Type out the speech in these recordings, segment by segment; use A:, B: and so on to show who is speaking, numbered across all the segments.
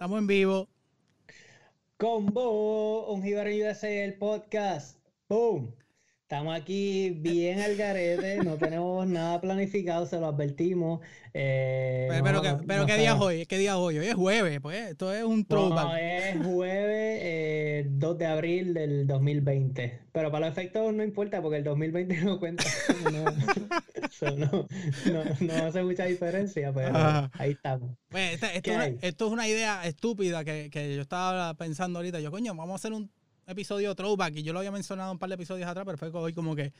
A: Estamos en vivo.
B: Combo, un Jibar USA, el podcast. ¡Boom! Estamos aquí bien al garete, no tenemos nada planificado, se lo advertimos. Eh,
A: Pero, pero, ¿qué, pero ¿qué día es hoy? ¿Qué día es hoy? Hoy es jueves, pues. Esto es un throwback.
B: No, es jueves eh, 2 de abril del 2020. Pero para los efectos no importa porque el 2020 no cuenta. No, so, no, no, no hace mucha diferencia, pero
A: Ajá.
B: ahí estamos.
A: Pues, esta- esto,
B: ¿Qué
A: es una,
B: hay?
A: esto es una idea estúpida que, que yo estaba pensando ahorita. Yo, coño, vamos a hacer un episodio throwback. Y yo lo había mencionado un par de episodios atrás, pero fue hoy como que.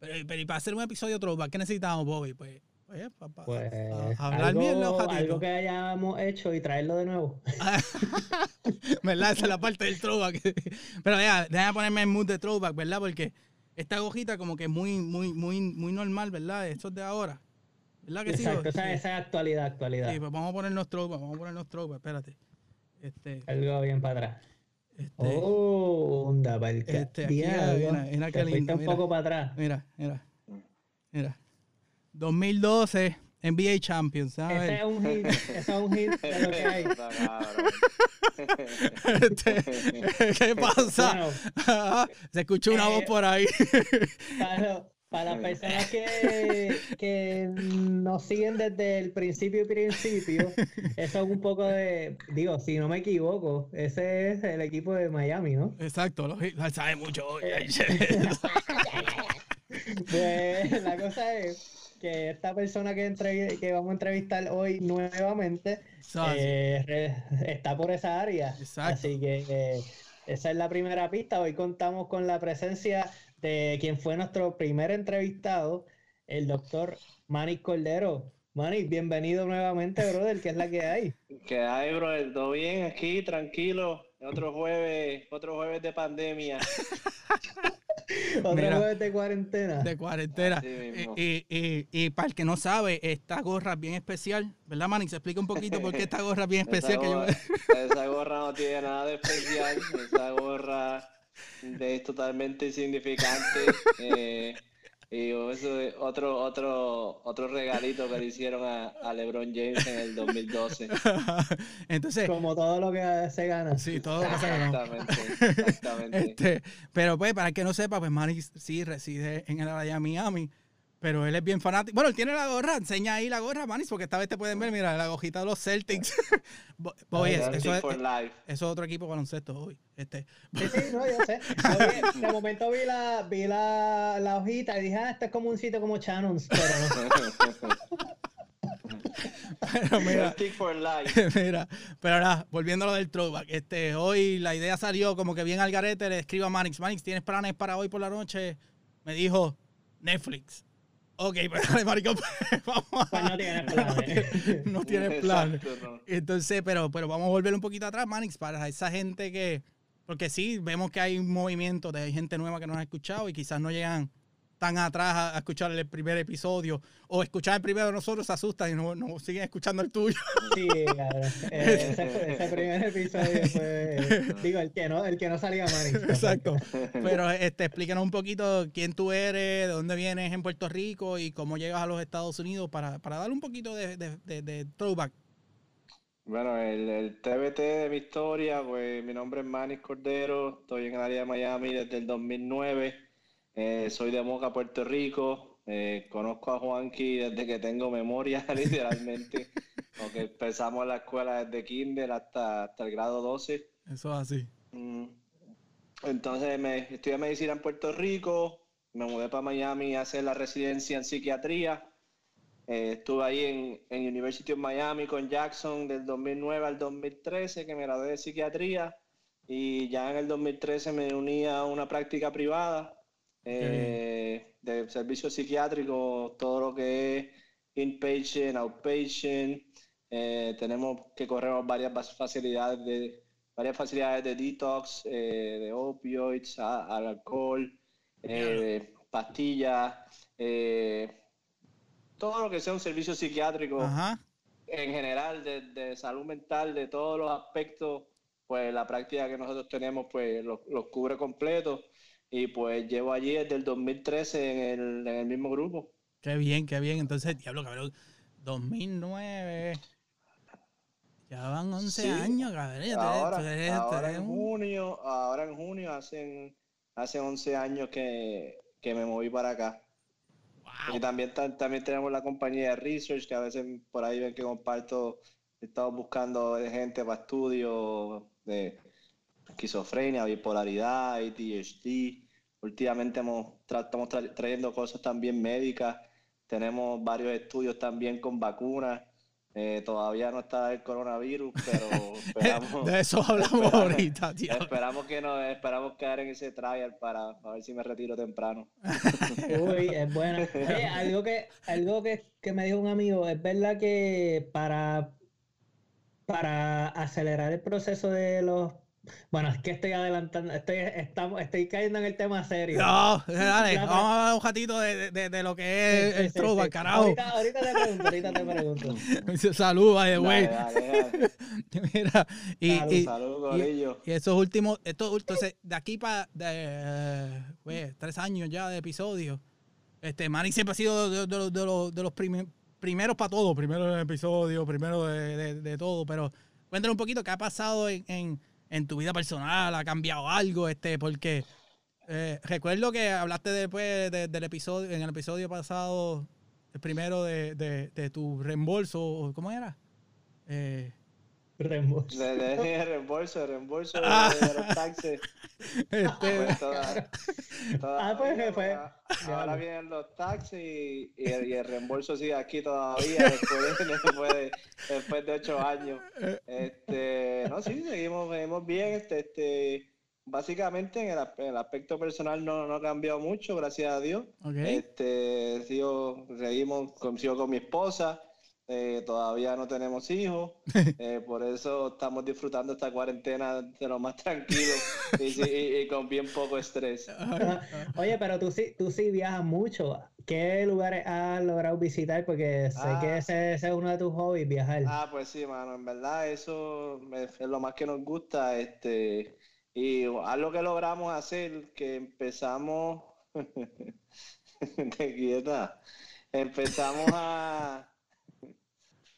A: Pero, pero y para hacer un episodio throwback, ¿qué necesitamos, Bobby? Pues, pues, pa- pa-
B: Pues
A: a- a hablar bien los
B: algo,
A: gatitos.
B: algo que hayamos hecho y traerlo de nuevo.
A: ¿Verdad? Esa es la parte del throwback. Pero ya, déjame ponerme en mood de throwback, ¿verdad? Porque esta hojita como que es muy, muy, muy, muy normal, ¿verdad? Esto es de ahora. ¿Verdad que sí?
B: Exacto, esa,
A: Sí.
B: esa es actualidad, actualidad.
A: Sí, pues vamos a ponernos throwback, vamos a ponernos throwback, espérate. Este,
B: Algo bien para atrás.
A: este,
B: Oh, onda, para el
A: Este, aquí, mira, mira
B: te
A: qué lindo,
B: un
A: mira.
B: poco para atrás.
A: mira, mira, mira. 2012 NBA Champions, ¿sabes?
B: Ese es un hit, ese es un hit de lo que hay.
A: Este, ¿Qué pasa?
B: Bueno,
A: Se escuchó una
B: Eh,
A: voz por ahí.
B: para, para las personas que, que nos siguen desde el principio y principio, eso es un poco de, digo, si no me equivoco, ese es el equipo de Miami, ¿no?
A: Exacto, lo, sabe mucho hoy.
B: Pues la cosa es que esta persona que, entrev- que vamos a entrevistar hoy nuevamente eh, re- está por esa área.
A: Exacto.
B: Así que eh, esa es la primera pista. Hoy contamos con la presencia de quien fue nuestro primer entrevistado, el doctor Manny Cordero. Manny, bienvenido nuevamente, brother, que es la que hay.
C: ¿Qué hay, bro? ¿Todo bien aquí? Tranquilo. Otro jueves, otro jueves de pandemia.
B: Otro
A: Mira.
B: de cuarentena.
A: de cuarentena. Y, y, y para el que no sabe, esta gorra es bien especial, ¿verdad, Manny? Se explica un poquito por qué esta gorra es bien especial.
C: Esa
A: que yo-
C: gorra, esa gorra no tiene nada de especial. Esa gorra es totalmente insignificante. eh, y eso es otro, otro, otro regalito que le hicieron a, a LeBron James en el 2012.
A: Entonces,
B: Como todo lo que se gana.
A: sí, todo lo que se ganó.
C: Exactamente, exactamente.
A: Este, pero pues, para el que no sepa, pues Manny sí reside en el área de Miami. Pero él es bien fanático. Bueno, él tiene la gorra. Enseña ahí la gorra, Manny, porque esta vez te pueden ver, mira, la gojita de los Celtics. Bo- Boy, es-
C: Celtic
A: eso, es, eso otro equipo baloncesto hoy. Este,
B: Sí, sí, no, yo sé. Yo vi- de momento vi la, vi la, la hojita y dije, ah, esto es como un sitio como Shannon's, pero
A: pero mira,
C: Celtic for life.
A: Mira, pero ahora, volviendo a lo del throwback, este, hoy la idea salió como que bien al garete, le escribo a Manix, Manix, ¿tienes planes para hoy por la noche? Me dijo, Netflix. Ok, pues dale, maricón, pues, vamos
B: Pues
A: a...
B: no tienes planes.
A: no tienes planes.
C: No.
A: Entonces, pero, pero vamos a volver un poquito atrás, Manix, para esa gente que, porque sí, vemos que hay un movimiento de gente nueva que nos ha escuchado y quizás no llegan tan atrás a, a escuchar el primer episodio o escuchar el primero de nosotros se asustan y no, no siguen escuchando el tuyo.
B: Sí, cabrón. Eh, ese, ese primer episodio fue, digo, el que no, el que no salía Manny.
A: Exacto. Pero este, explícanos un poquito quién tú eres, de dónde vienes en Puerto Rico y cómo llegas a los Estados Unidos para, para darle un poquito de, de, de- de throwback.
C: Bueno, el, el TBT de mi historia, pues mi nombre es Manny Cordero, estoy en el área de Miami desde el 2009, eh, soy de Moca, Puerto Rico, eh, conozco a Juanqui desde que tengo memoria, literalmente, porque empezamos la escuela desde kinder hasta, hasta el grado 12.
A: Eso es así.
C: Mm. Entonces me estudié medicina en Puerto Rico, me mudé para Miami a hacer la residencia en psiquiatría. Eh, estuve ahí en, en University of Miami con Jackson del 2009 al 2013, que me gradué de psiquiatría. Y ya en el 2013 me uní a una práctica privada eh, de servicio psiquiátrico, todo lo que es inpatient, outpatient. Eh, tenemos que correr varias facilidades de, varias facilidades de detox, eh, de opioids, a- al alcohol, eh, pastillas, eh, todo lo que sea un servicio psiquiátrico
A: Ajá.
C: en general, de, de salud mental, de todos los aspectos pues la práctica que nosotros tenemos pues los lo cubre completo y pues llevo allí desde el 2013 en el, en el mismo grupo.
A: Qué bien, qué bien. Entonces, diablo, cabrón, 2009. Ya van 11 años, cabrón.
C: Ahora, ahora en junio, ahora en junio hacen, hace 11 años que, que me moví para acá. Y también, también tenemos la compañía de research, que a veces por ahí ven que comparto, estamos buscando gente para estudios de esquizofrenia, bipolaridad, ADHD. Últimamente hemos estamos trayendo cosas también médicas. Tenemos varios estudios también con vacunas. Eh, todavía no está el coronavirus, pero esperamos.
A: De eso hablamos ahorita, tío.
C: Esperamos que no, esperamos quedar en ese trial para, ver si me retiro temprano.
B: Uy, es bueno. algo que, algo que, que me dijo un amigo, es verdad que para, para acelerar el proceso de los bueno, es que estoy adelantando, estoy, estamos, estoy cayendo en el tema serio.
A: No, dale, vamos a ver un ratito de, de, de lo que es el sí, carajo.
B: Ahorita, ahorita, te pregunto, ahorita te pregunto.
A: Salud, vaya, güey. Mira, y,
C: salud, y, salud,
A: y, y, esos últimos, estos, entonces, de aquí para, güey, tres años ya de episodio, este, Manny siempre ha sido de, de, de los, de los primeros para todo, primero en el episodio, primero de, todo, pero cuéntanos un poquito qué ha pasado en, en en tu vida personal? ¿Ha cambiado algo? Este, porque eh, recuerdo que hablaste después del episodio, en el episodio pasado, el primero de, de, tu reembolso, ¿cómo era?
B: Eh, reembolso.
C: De, de, reembolso, reembolso ah. de, los taxis. Este, pues toda, toda, ah, pues fue. Ahora vienen los taxis y, y, el, y, el, reembolso sigue aquí todavía después, después, de, después de ocho años. Este, no, sí, seguimos, seguimos bien. Este, este, básicamente en el, en el, aspecto personal no, no ha cambiado mucho, gracias a Dios.
A: Okay.
C: Este, sigo, seguimos, sigo con mi esposa. Eh, todavía no tenemos hijos, eh, por eso estamos disfrutando esta cuarentena de lo más tranquilo y, y, con bien poco estrés.
B: Oye, pero tú sí, tú sí viajas mucho. ¿Qué lugares has logrado visitar? Porque sé que ah. ese, ese, es uno de tus hobbies, viajar.
C: Ah, pues sí, mano, en verdad eso es lo más que nos gusta. Este, y algo que logramos hacer, que empezamos, de quieta, empezamos a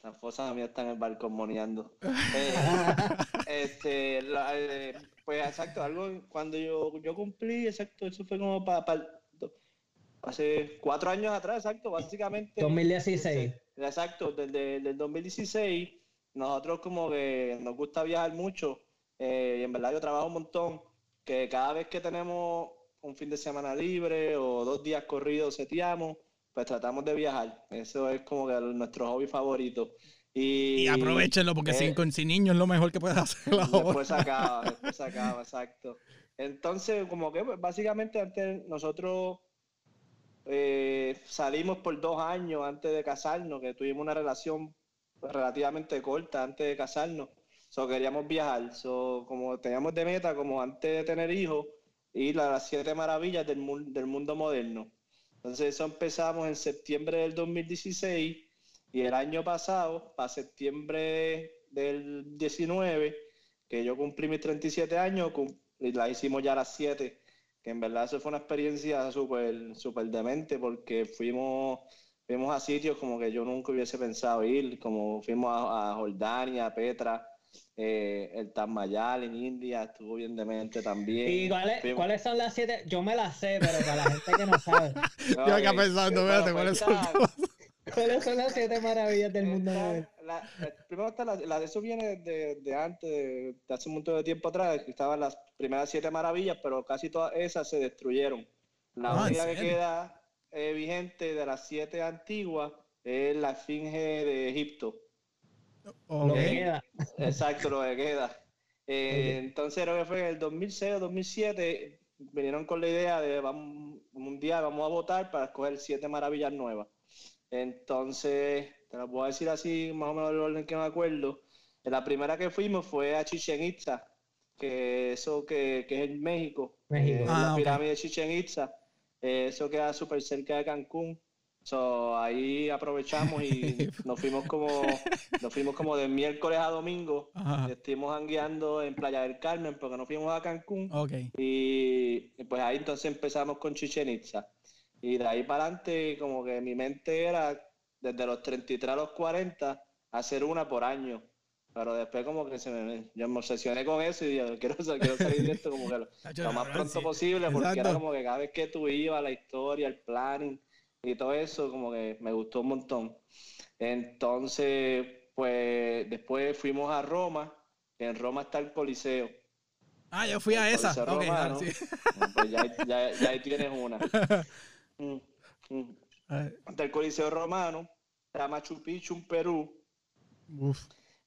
C: la fosa mía está en el balcón moneando. Eh, este, eh, pues exacto, algo cuando yo, yo cumplí, exacto, eso fue como para, hace cuatro años atrás, exacto, básicamente.
B: 2016.
C: Exacto, desde el 2016, nosotros como que nos gusta viajar mucho, eh, y en verdad yo trabajo un montón, que cada vez que tenemos un fin de semana libre o dos días corridos seteamos, pues tratamos de viajar. Eso es como que nuestro hobby favorito. Y,
A: y aprovechenlo porque sin, eh, sin niños es lo mejor que puedes hacer
C: ahora. Después acaba, después acaba, exacto. Entonces, como que pues, básicamente antes nosotros eh, salimos por dos años antes de casarnos, que tuvimos una relación relativamente corta antes de casarnos. So, queríamos viajar. So, como teníamos de meta, como antes de tener hijos, ir a las siete maravillas del, del mundo moderno. Entonces eso empezamos en septiembre del 2016 y el año pasado, para septiembre del 19, que yo cumplí mis 37 años, y la hicimos ya a las 7, que en verdad eso fue una experiencia súper super demente porque fuimos, fuimos a sitios como que yo nunca hubiese pensado ir, como fuimos a, a Jordania, a Petra, eh, el Tamayal en India estuvo bien demente también.
B: ¿Y cuáles, son las siete? Yo me las sé, pero para la gente que no sabe.
A: Yo acá pensando, ¿cuáles son?
B: ¿Cuáles son las siete maravillas del mundo?
C: La, primero está la, de eso viene de, de antes, de, hace un montón de tiempo atrás, que estaban las primeras siete maravillas, pero casi todas esas se destruyeron. La ah, única que queda eh, vigente de las siete antiguas es la Esfinge de Egipto
B: lo que queda.
C: Exacto, lo que queda. Eh, entonces, creo que fue en el 2006 o 2007, vinieron con la idea de vamos, un día vamos a votar para escoger siete maravillas nuevas. Entonces, te lo puedo decir así, más o menos el orden que me acuerdo. La primera que fuimos fue a Chichen Itza, que eso que, que es en México.
B: México.
C: Eh, ah, la pirámide de Chichen Itza. Eh, eso queda súper cerca de Cancún. So, ahí aprovechamos y nos fuimos como nos fuimos como de miércoles a domingo.
A: Ajá.
C: Estuvimos hangueando en Playa del Carmen porque nos fuimos a Cancún.
A: Ok.
C: Y y pues ahí entonces empezamos con Chichen Itza. Y de ahí para adelante, como que mi mente era desde los 33 a los 40, hacer una por año. Pero después como que se me, yo me obsesioné con eso y yo quiero, quiero salir de esto como que lo, lo más pronto posible, porque era
A: Exacto.
C: como que cada vez que tú ibas, la historia, el planning y todo eso, como que me gustó un montón. Entonces, pues después fuimos a Roma, en Roma está el Coliseo.
A: Ah, yo fui a esa.
C: Coliseo
A: Ok,
C: romano.
A: ahora sí.
C: Pues ya, ya- ya ahí tienes una. Mm, mm. Está el Coliseo Romano, está Machu Picchu en Perú,
A: Uf.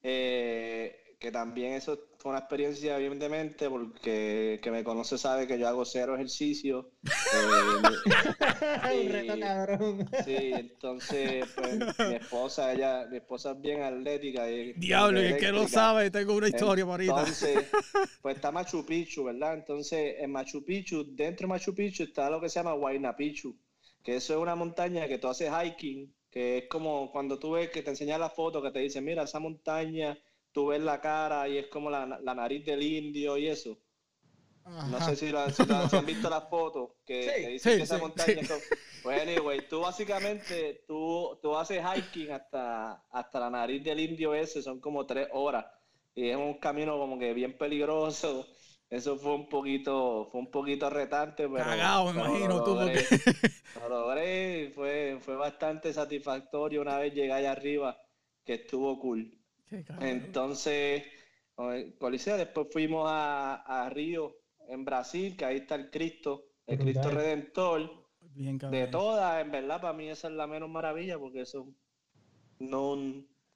C: eh, que también eso fue una experiencia bien demente, porque el que me conoce sabe que yo hago cero ejercicio. Eh,
B: Un reto
C: Sí.
B: cabrón.
C: sí, entonces pues, mi esposa, ella, mi esposa es bien atlética. Y,
A: Diablo, y el que no sabe, tengo una historia por ahorita.
C: Entonces, pues está Machu Picchu, ¿verdad? Entonces, en Machu Picchu, dentro de Machu Picchu está lo que se llama Huayna Picchu, que eso es una montaña que tú haces hiking, que es como cuando tú ves que te enseñan la foto, que te dicen, mira, esa montaña, tú ves la cara y es como la, la nariz del indio y eso. No sé si, si han visto las fotos que,
B: Sí,
C: que dicen
A: sí,
C: que esa
A: sí,
C: montaña como- Pues anyway, tú básicamente, tú, tú haces hiking hasta, hasta la nariz del indio ese, son como tres horas. Y es un camino como que bien peligroso. Eso fue un poquito, fue un poquito retante, pero,
A: Cagado, me
C: pero
A: imagino
C: lo
A: tú,
C: logré.
A: porque.
C: Lo logré fue, fue bastante satisfactorio una vez llegué allá arriba, que estuvo cool.
A: Cabrón.
C: Entonces, con el Coliseo, después fuimos a, a Río, en Brasil, que ahí está el Cristo, el
B: Brutal.
C: Cristo Redentor.
A: Bien,
C: De todas, en verdad, para mí esa es la menos maravilla, porque eso no,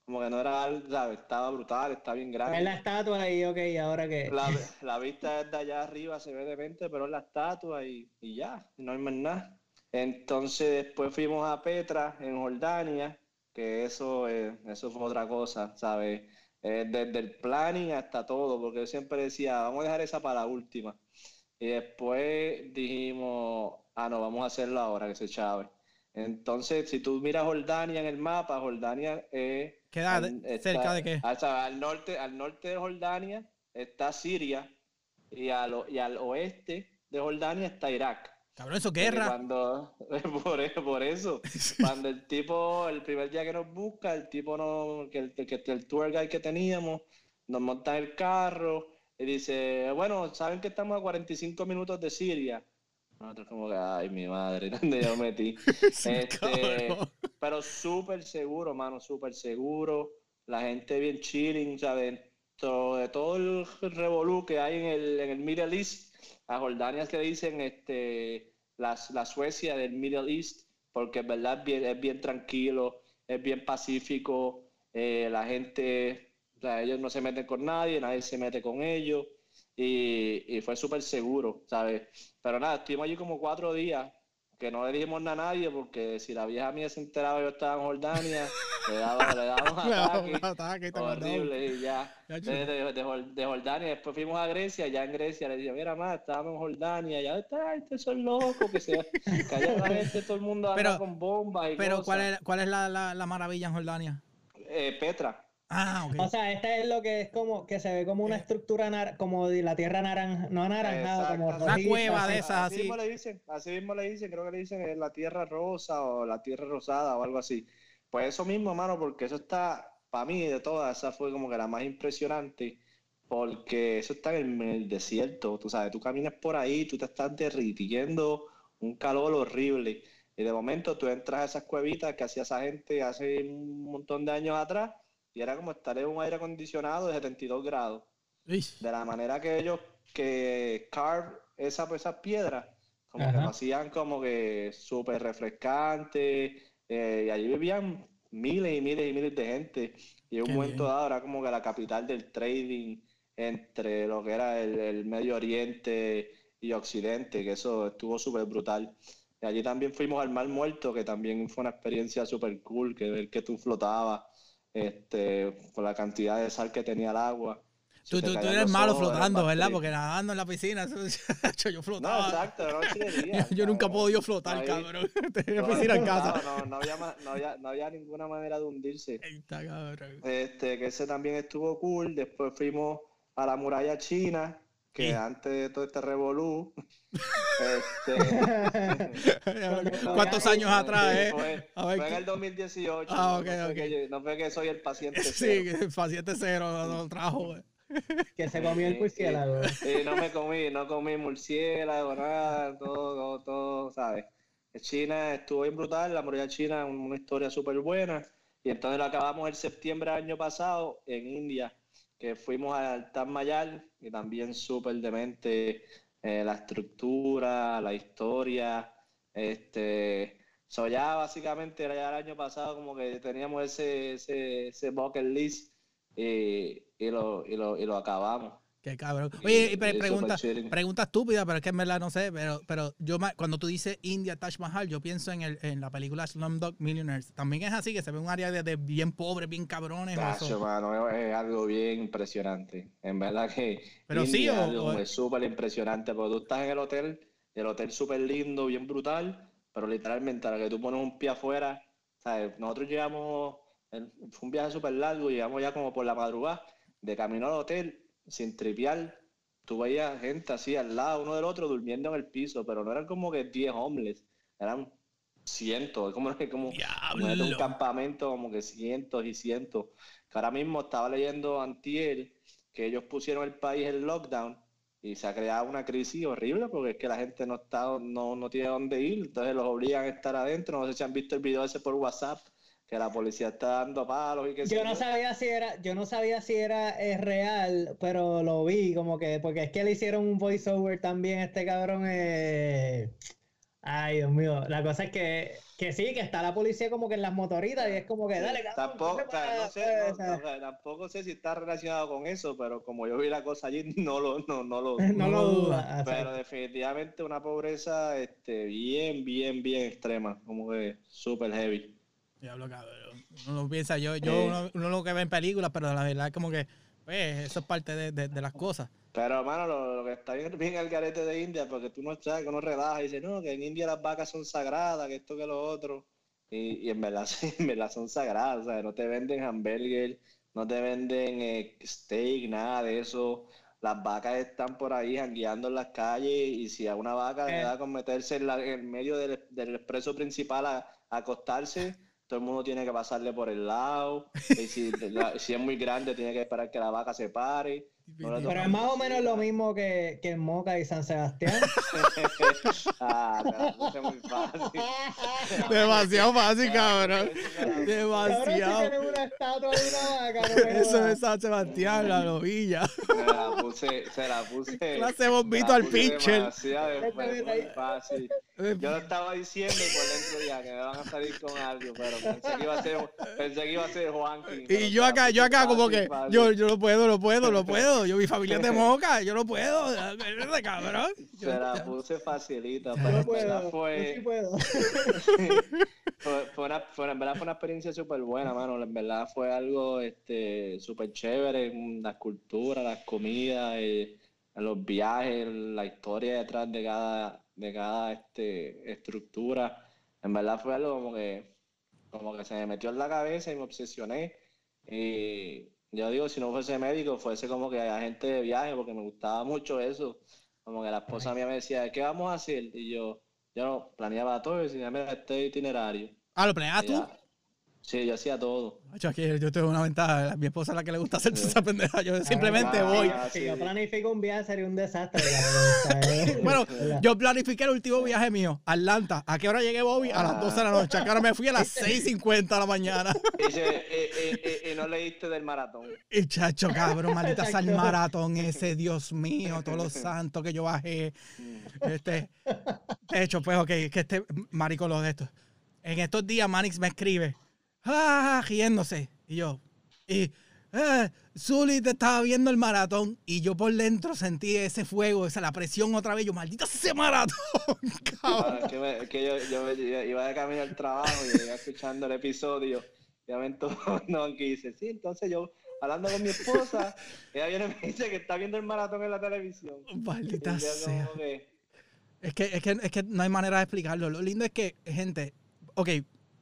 C: como que no era, algo, ¿sabes? Estaba brutal, está bien
B: Ves la
C: grande.
B: estatua y ok, ¿ahora qué?
C: La, la vista desde allá arriba se ve demente, pero es la estatua y, y ya, no hay más nada. Entonces después fuimos a Petra, en Jordania, que eso, eh, eso fue otra cosa, ¿sabes? Eh, desde el planning hasta todo, porque yo siempre decía, vamos a dejar esa para la última. Y después dijimos, ah, no, vamos a hacerlo ahora, que se chave. Entonces, si tú miras Jordania en el mapa, Jordania es
A: ¿Queda
C: al- está-
A: cerca de qué?
C: al norte, al norte de Jordania está Siria y al, y al oeste de Jordania está Irak.
A: Cabrón, eso guerra.
C: Cuando, por, eso- por eso, cuando el tipo, el primer día que nos busca, el tipo no, que el, que el tour guide que teníamos, nos monta en el carro y dice, bueno, saben que estamos a 45 minutos de Siria. Nosotros como que, ay, mi madre, ¿dónde yo me metí? Este, pero súper seguro, mano, súper seguro. La gente bien chilling, ¿sabes? Dentro de todo el revolú que hay en el, en el Middle East, a Jordania que dicen este, la, la Suecia del Middle East, porque en verdad es bien, es bien tranquilo, es bien pacífico, eh, la gente, ellos no se meten con nadie, nadie se mete con ellos, y, y fue súper seguro, ¿sabes? Pero nada, estuvimos allí como cuatro días, que no le dijimos nada a nadie, porque si la vieja mía se enteraba yo estaba en Jordania, le daba, le daba un ataque
A: un ataque
C: horrible y ya.
A: Ya,
C: De, de, de Jor- de Jordania, después fuimos a Grecia, ya en Grecia le dije, mira más, estábamos en Jordania, ya está, estos son locos, que se allá la gente, todo el mundo anda
A: Pero-
C: con bombas y
A: Pero,
C: cosas.
A: ¿cuál es, cuál es la, la, la maravilla en Jordania?
C: Eh, Petra.
A: Ah, ok.
B: O sea, esta es lo que es como que se ve como una estructura nar- como de la tierra naranja, no anaranjada, como.
A: Una cueva
B: así.
A: de esas
C: así
A: así.
C: mismo le dicen, así mismo le dicen, creo que le dicen eh, la tierra rosa o la tierra rosada o algo así. Pues eso mismo, mano, porque eso está, para mí de todas, esa fue como que la más impresionante, porque eso está en el, en el desierto, tú sabes, tú caminas por ahí, tú te estás derritiendo, un calor horrible, y de momento tú entras a esas cuevitas que hacía esa gente hace un montón de años atrás, y era como estar en un aire acondicionado de 72 grados de la manera que ellos que carve esa, esas piedras, como que lo hacían como que súper refrescante, eh, y allí vivían miles y miles y miles de gente, y en un momento
A: bien.
C: dado era como que la capital del trading entre lo que era el, el Medio Oriente y Occidente, que eso estuvo súper brutal. Y allí también fuimos al Mar Muerto, que también fue una experiencia súper cool, que ver que tú flotabas este, por la cantidad de sal que tenía el agua.
A: Tú, tú, tú eres malo flotando, ¿verdad? Porque nadando en la piscina, yo flotaba.
C: No, exacto, no
A: yo, yo nunca he podido flotar, cabrón. Tenía piscina en casa.
C: No, no, había, no, había, no había ninguna manera de hundirse.
A: Está cabrón.
C: Este, que ese también estuvo cool. Después fuimos a la muralla china, que antes de todo este revolú.
A: este, ¿Cuántos años atrás, eh?
C: Fue, fue en el 2018.
A: Ah, ok,
C: no,
A: ok.
C: Fue que yo, no fue que soy el paciente
A: Sí,
C: cero.
A: el paciente cero lo trajo. eh.
B: Que se comió el murciélago.
C: Sí, no me comí, no comí murciélago, nada, todo, todo, todo, ¿sabes? China estuvo bien brutal, la muralla china, una historia súper buena. Y entonces lo acabamos el septiembre del año pasado en India, que fuimos al Taj Mahal y también súper demente eh, la estructura, la historia. Este, so ya básicamente era ya el año pasado como que teníamos ese, ese, ese bucket list y, y, lo, y, lo, y lo acabamos.
A: Qué cabrón. Oye, y pre-
C: Y
A: pregunta, pregunta estúpida, pero es que en verdad no sé. Pero, pero yo cuando tú dices India Taj Mahal, yo pienso en, el, en la película Slumdog Millionaires. También es así, que se ve un área de, de bien pobres, bien cabrones.
C: Tacho, mano, es, algo bien impresionante. En verdad que
A: Pero sí,
C: India
A: o-
C: es algo súper impresionante, porque tú estás en el hotel, el hotel súper lindo, bien brutal, pero literalmente a la que tú pones un pie afuera, ¿sabes? Nosotros llegamos, fue un viaje súper largo, llegamos ya como por la madrugada, de camino al hotel, sin tripear, tú veías gente así al lado uno del otro durmiendo en el piso, pero no eran como que 10 homeless, eran cientos, es como, como, como un campamento como que cientos y cientos. Que ahora mismo estaba leyendo antier que ellos pusieron el país en lockdown y se ha creado una crisis horrible porque es que la gente no está, no, no tiene dónde ir, entonces los obligan a estar adentro. No sé si han visto el video ese por WhatsApp, que la policía está dando palos y que
B: Yo no sabía si era, yo no sabía si era eh, real, pero lo vi como que, porque es que le hicieron un voiceover también a este cabrón. eh, Ay, Dios mío. La cosa es que, que sí, que está la policía como que en las motoritas y es como que dale, cabrón,
C: Tampoco,
B: para-
C: no sé, no,
B: o sea,
C: o sea, tampoco sé si está relacionado con eso, pero como yo vi la cosa allí, no lo, no, no lo,
B: no lo duda.
C: Pero definitivamente una pobreza este, bien, bien, bien extrema, como que súper heavy.
A: Diablo, cabrón. Uno lo piensa, yo, yo
C: Eh.
A: uno, uno lo que ve en películas, pero la verdad es como que, pues, eso es parte de, de- de las cosas.
C: Pero, hermano, lo, lo que está bien, bien el garete de India, porque tú no sabes que uno relaja y dice, no, que en India las vacas son sagradas, que esto, que lo otro. Y, y en verdad, en verdad son sagradas, o sea, no te venden hamburger, no te venden eh, steak, nada de eso. Las vacas están por ahí jangueando en las calles y si a una vaca le
B: Eh.
C: da con meterse en, la- en medio del, del expreso principal a, a acostarse, todo el mundo tiene que pasarle por el lado. Y si, la- si es muy grande, tiene que esperar que la vaca se pare.
B: Pero es más o menos lo mismo que, que en Moca y San Sebastián.
C: ah, cabrón, eso es muy fácil.
A: Demasiado fácil, cabrón.
B: Cabrón, si
A: Demasiado.
B: tienen una estatua de una vaca, no me
A: Eso es San Sebastián, la novilla.
C: Se la puse, se la puse.
A: Clase bombito al pitcher.
C: fácil. Yo lo estaba diciendo por dentro ya que me van a salir con algo, pero pensé que iba a ser, pensé que iba a ser pero
A: Y yo acá, yo acá como que, yo, yo no puedo, no puedo, no puedo. Yo, mi familia de moca, yo no puedo. Cabrón. Yo-
C: Se la puse facilita,
B: Yo
C: pero
B: no
C: en verdad
B: puedo,
C: fue...
B: yo sí puedo.
C: fue, fue una, fue- en verdad fue una experiencia súper buena, mano. En verdad fue algo este, súper chévere. Las culturas, las comidas, eh, los viajes, la historia detrás de cada, de cada este, estructura. En verdad fue algo como que, como que se me metió en la cabeza y me obsesioné. Y yo digo, si no fuese médico, fuese como que agente de viaje, porque me gustaba mucho eso. Como que la esposa mía me decía, ¿qué vamos a hacer? Y yo, yo no planeaba todo y decía, mira, este itinerario.
A: Ah, ¿lo planeas
C: Y
A: tú?
C: Sí, yo hacía todo.
A: Macho, aquí yo tengo una ventaja. Mi esposa es la que le gusta hacer esa pendeja. Yo simplemente
C: ah,
A: voy.
C: ah,
B: Si
C: sí.
B: yo planifico un viaje sería un desastre. eh,
A: Bueno, yo planifiqué el último viaje mío, Atlanta. ¿A qué hora llegué, Bobby? A las 12 de la noche. Acá ahora me fui a las 6.50 de la mañana.
C: Y, se- y- y- y- y no leíste del maratón.
A: Y chacho, cabrón, maldita sea el maratón ese, Dios mío, todos los santos que yo bajé. Este, de hecho, pues, ok, que este marico lo de esto. En estos días, Manix me escribe, ah, riéndose. Y yo, y, eh, Zuli te estaba viendo el maratón. Y yo por dentro sentí ese fuego, esa la presión otra vez. Yo, maldita ese maratón, cabrón.
C: Ah, es que, me- yo, yo, yo iba de camino al trabajo y iba escuchando el episodio. Y momento no, que dice, sí, entonces yo hablando con mi esposa, ella viene y me dice que está viendo el maratón en la televisión.
A: Maldita sea.
C: que,
A: Es que, es, que, es que no hay manera de explicarlo. Lo lindo es que, gente, ok,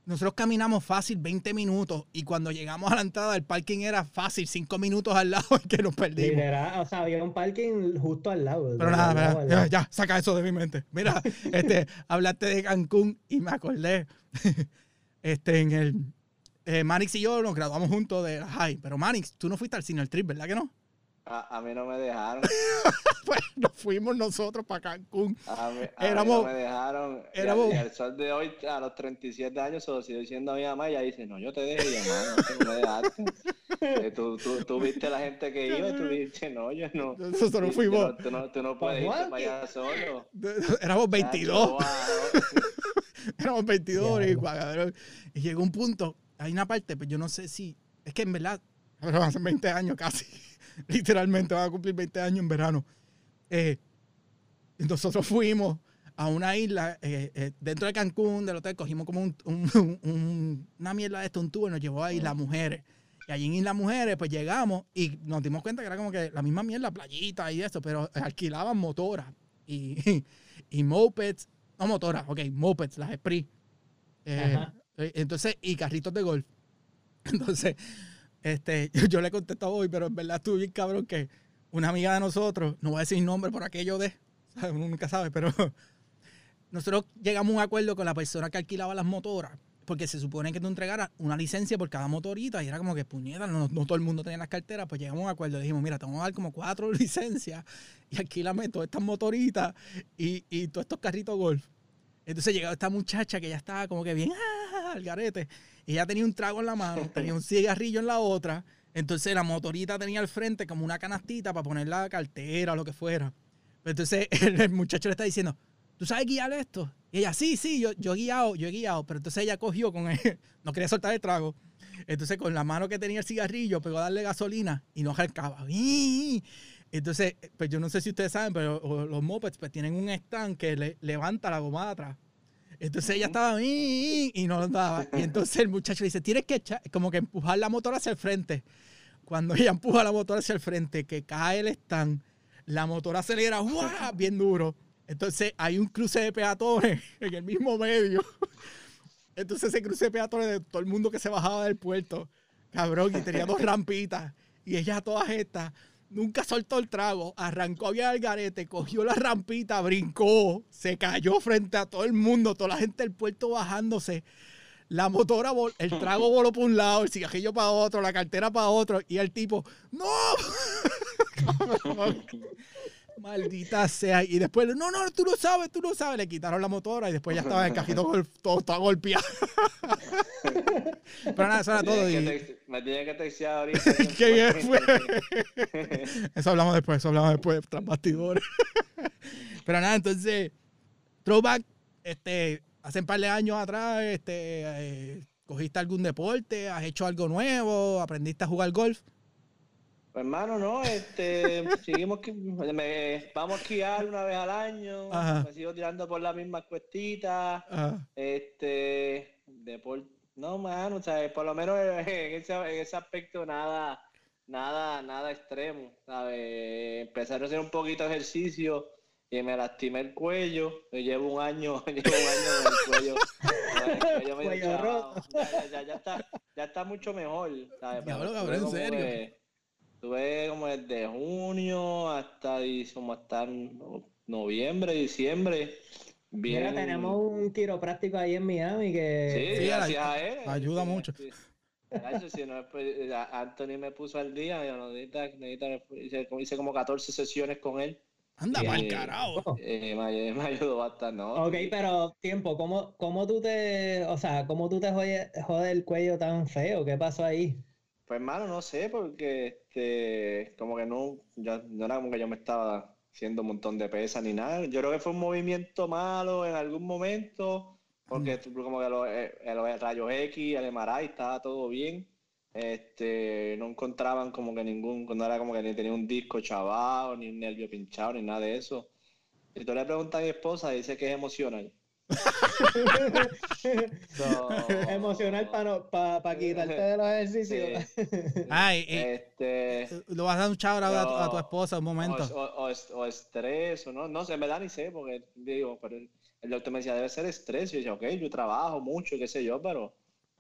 A: nosotros caminamos fácil 20 minutos y cuando llegamos a la entrada del parking era fácil 5 minutos al lado y que nos perdimos.
B: Literal, o sea, había un parking justo al lado.
A: Pero nada,
B: lado,
A: ya, saca eso de mi mente. Mira, este, hablaste de Cancún y me acordé. Este, en el. eh, Manix y yo nos graduamos juntos de la high. Pero Manix, tú no fuiste al cine el trip, ¿verdad que no?
C: A, a mí no me dejaron.
A: Pues nos fuimos nosotros para Cancún.
C: A mí, a mí
A: Éramos-
C: no me dejaron. Y
A: éramos-
C: al- Y al sol de hoy, a los 37 años, se lo sigo diciendo a mi mamá. Y ella dice: No, yo te dejé llamar, no, no me dejaste. Eh, tú, tú, tú viste la gente que iba y tú dijiste: No, yo no.
A: Nosotros
C: Tú
A: fuimos,
C: no- Tú no, tú no puedes irte para allá solo.
A: éramos 22.
C: Chacho,
A: éramos 22 y, llegó un punto, hay una parte, pues yo no sé si, es que en verdad, pero hace 20 años casi, literalmente van a cumplir 20 años en verano. Eh, nosotros fuimos a una isla eh, eh, dentro de Cancún, del hotel, cogimos como un, un- un- una mierda de esto, un tubo, y nos llevó a Isla Mujeres. Y allí en Isla Mujeres, pues llegamos y nos dimos cuenta que era como que la misma mierda, playita y eso, pero alquilaban motoras y, y mopeds, no motoras, ok, mopeds, las Spree. Eh, entonces, y carritos de golf. Entonces, este, yo, yo le contesto hoy, pero en verdad estuvo bien cabrón que una amiga de nosotros, no voy a decir nombre por aquello de, uno nunca sabe, pero nosotros llegamos a un acuerdo con la persona que alquilaba las motoras, porque se supone que tú entregaras una licencia por cada motorita y era como que puñeta, no, todo el mundo tenía las carteras, pues llegamos a un acuerdo, dijimos, mira, te vamos a dar como cuatro licencias y alquílame todas estas motoritas y, y todos estos carritos golf. Entonces llegaba esta muchacha que ya estaba como que bien ah, al garete. Y ella tenía un trago en la mano, tenía un cigarrillo en la otra. Entonces la motorita tenía al frente como una canastita para poner la cartera o lo que fuera. Pero Entonces el, el muchacho le está diciendo, ¿tú sabes guiar esto? Y ella, sí, sí, yo, yo he guiado, yo he guiado. Pero entonces ella cogió con él, no quería soltar el trago. Entonces con la mano que tenía el cigarrillo pegó a darle gasolina y no arrancaba. ¡Ii! Entonces, pues yo no sé si ustedes saben, pero los mopeds pues tienen un stand que le, levanta la goma de atrás. Entonces ella estaba y no lo daba. Y entonces el muchacho le dice, tienes que echar- como que empujar la motora hacia el frente. Cuando ella empuja la motora hacia el frente, que cae el stand, la motora acelera ¡guau! bien duro. Entonces hay un cruce de peatones en el mismo medio. Entonces ese cruce de peatones de todo el mundo que se bajaba del puerto, cabrón, y tenía dos rampitas. Y ella todas estas, nunca soltó el trago, arrancó bien al garete, cogió la rampita, brincó, se cayó frente a todo el mundo, toda la gente del puerto bajándose. La motora, el trago voló para un lado, el cigarrillo para otro, la cartera para otro, y el tipo, ¡No! Maldita sea. Y después, no, no, tú no sabes, tú no sabes. Le quitaron la motora y después ya estaba en el cajito todo estaba golpeado. Pero nada, eso era todo. Y-
C: me tiene que textear ahorita.
A: Qué bien fue. Eso hablamos después, eso hablamos después, tras bastidores. Pero nada, entonces, throwback, este, hace un par de años atrás, este, eh, cogiste algún deporte, has hecho algo nuevo, aprendiste a jugar golf.
C: Pues, hermano, no, este, seguimos que me, vamos a esquiar una vez al año,
A: Ajá.
C: me sigo tirando por las mismas cuestitas, este, deporte, no, mano, sea, por lo menos en ese, en ese aspecto nada, nada, nada extremo, ¿sabes? Empezar a hacer un poquito de ejercicio y me lastimé el cuello, yo llevo un año, llevo un año con el cuello,
B: roto.
C: Ya, ya, está, ya está mucho mejor, ¿sabes?
A: Cabrón, ¿en serio?
C: que- Estuve como desde junio hasta, como hasta no- noviembre, diciembre. Bien.
B: Mira, tenemos un quiropráctico ahí en Miami que
A: Sí,
C: gracias
A: ay-
C: a él.
A: ayuda
C: Sí,
A: mucho.
C: sí. Gacho, si no es por- a- Anthony me puso al día, yo no necesita, necesita- hice, como- hice como 14 sesiones con él.
A: anda mal carajo.
B: Oh,
C: Eh, me, me ayudó bastante, ¿no?
B: Ok, pero tiempo, ¿cómo, cómo tú te, o sea, cómo tú te jode, jode el cuello tan feo? ¿Qué pasó ahí?
C: Pues hermano, no sé, porque este, como que no, ya, no era como que yo me estaba haciendo un montón de pesas ni nada. Yo creo que fue un movimiento malo en algún momento, porque tú- como que los, eh, los rayos X, el MRI, estaba todo bien. Este, no encontraban como que ningún, no era como que ni tenía un disco chavado, ni un nervio pinchado, ni nada de eso. Si tú le preguntas a mi esposa, dice que es emocional.
B: Emocional para pa, quitarte de los ejercicios.
A: Ay, este, lo vas a dar un chavo a, tu esposa un momento.
C: O, estrés, o no, no sé, me da ni sé, porque digo, pero el, doctor me decía, debe ser estrés. Y yo decía, ok, yo trabajo mucho, qué sé yo, pero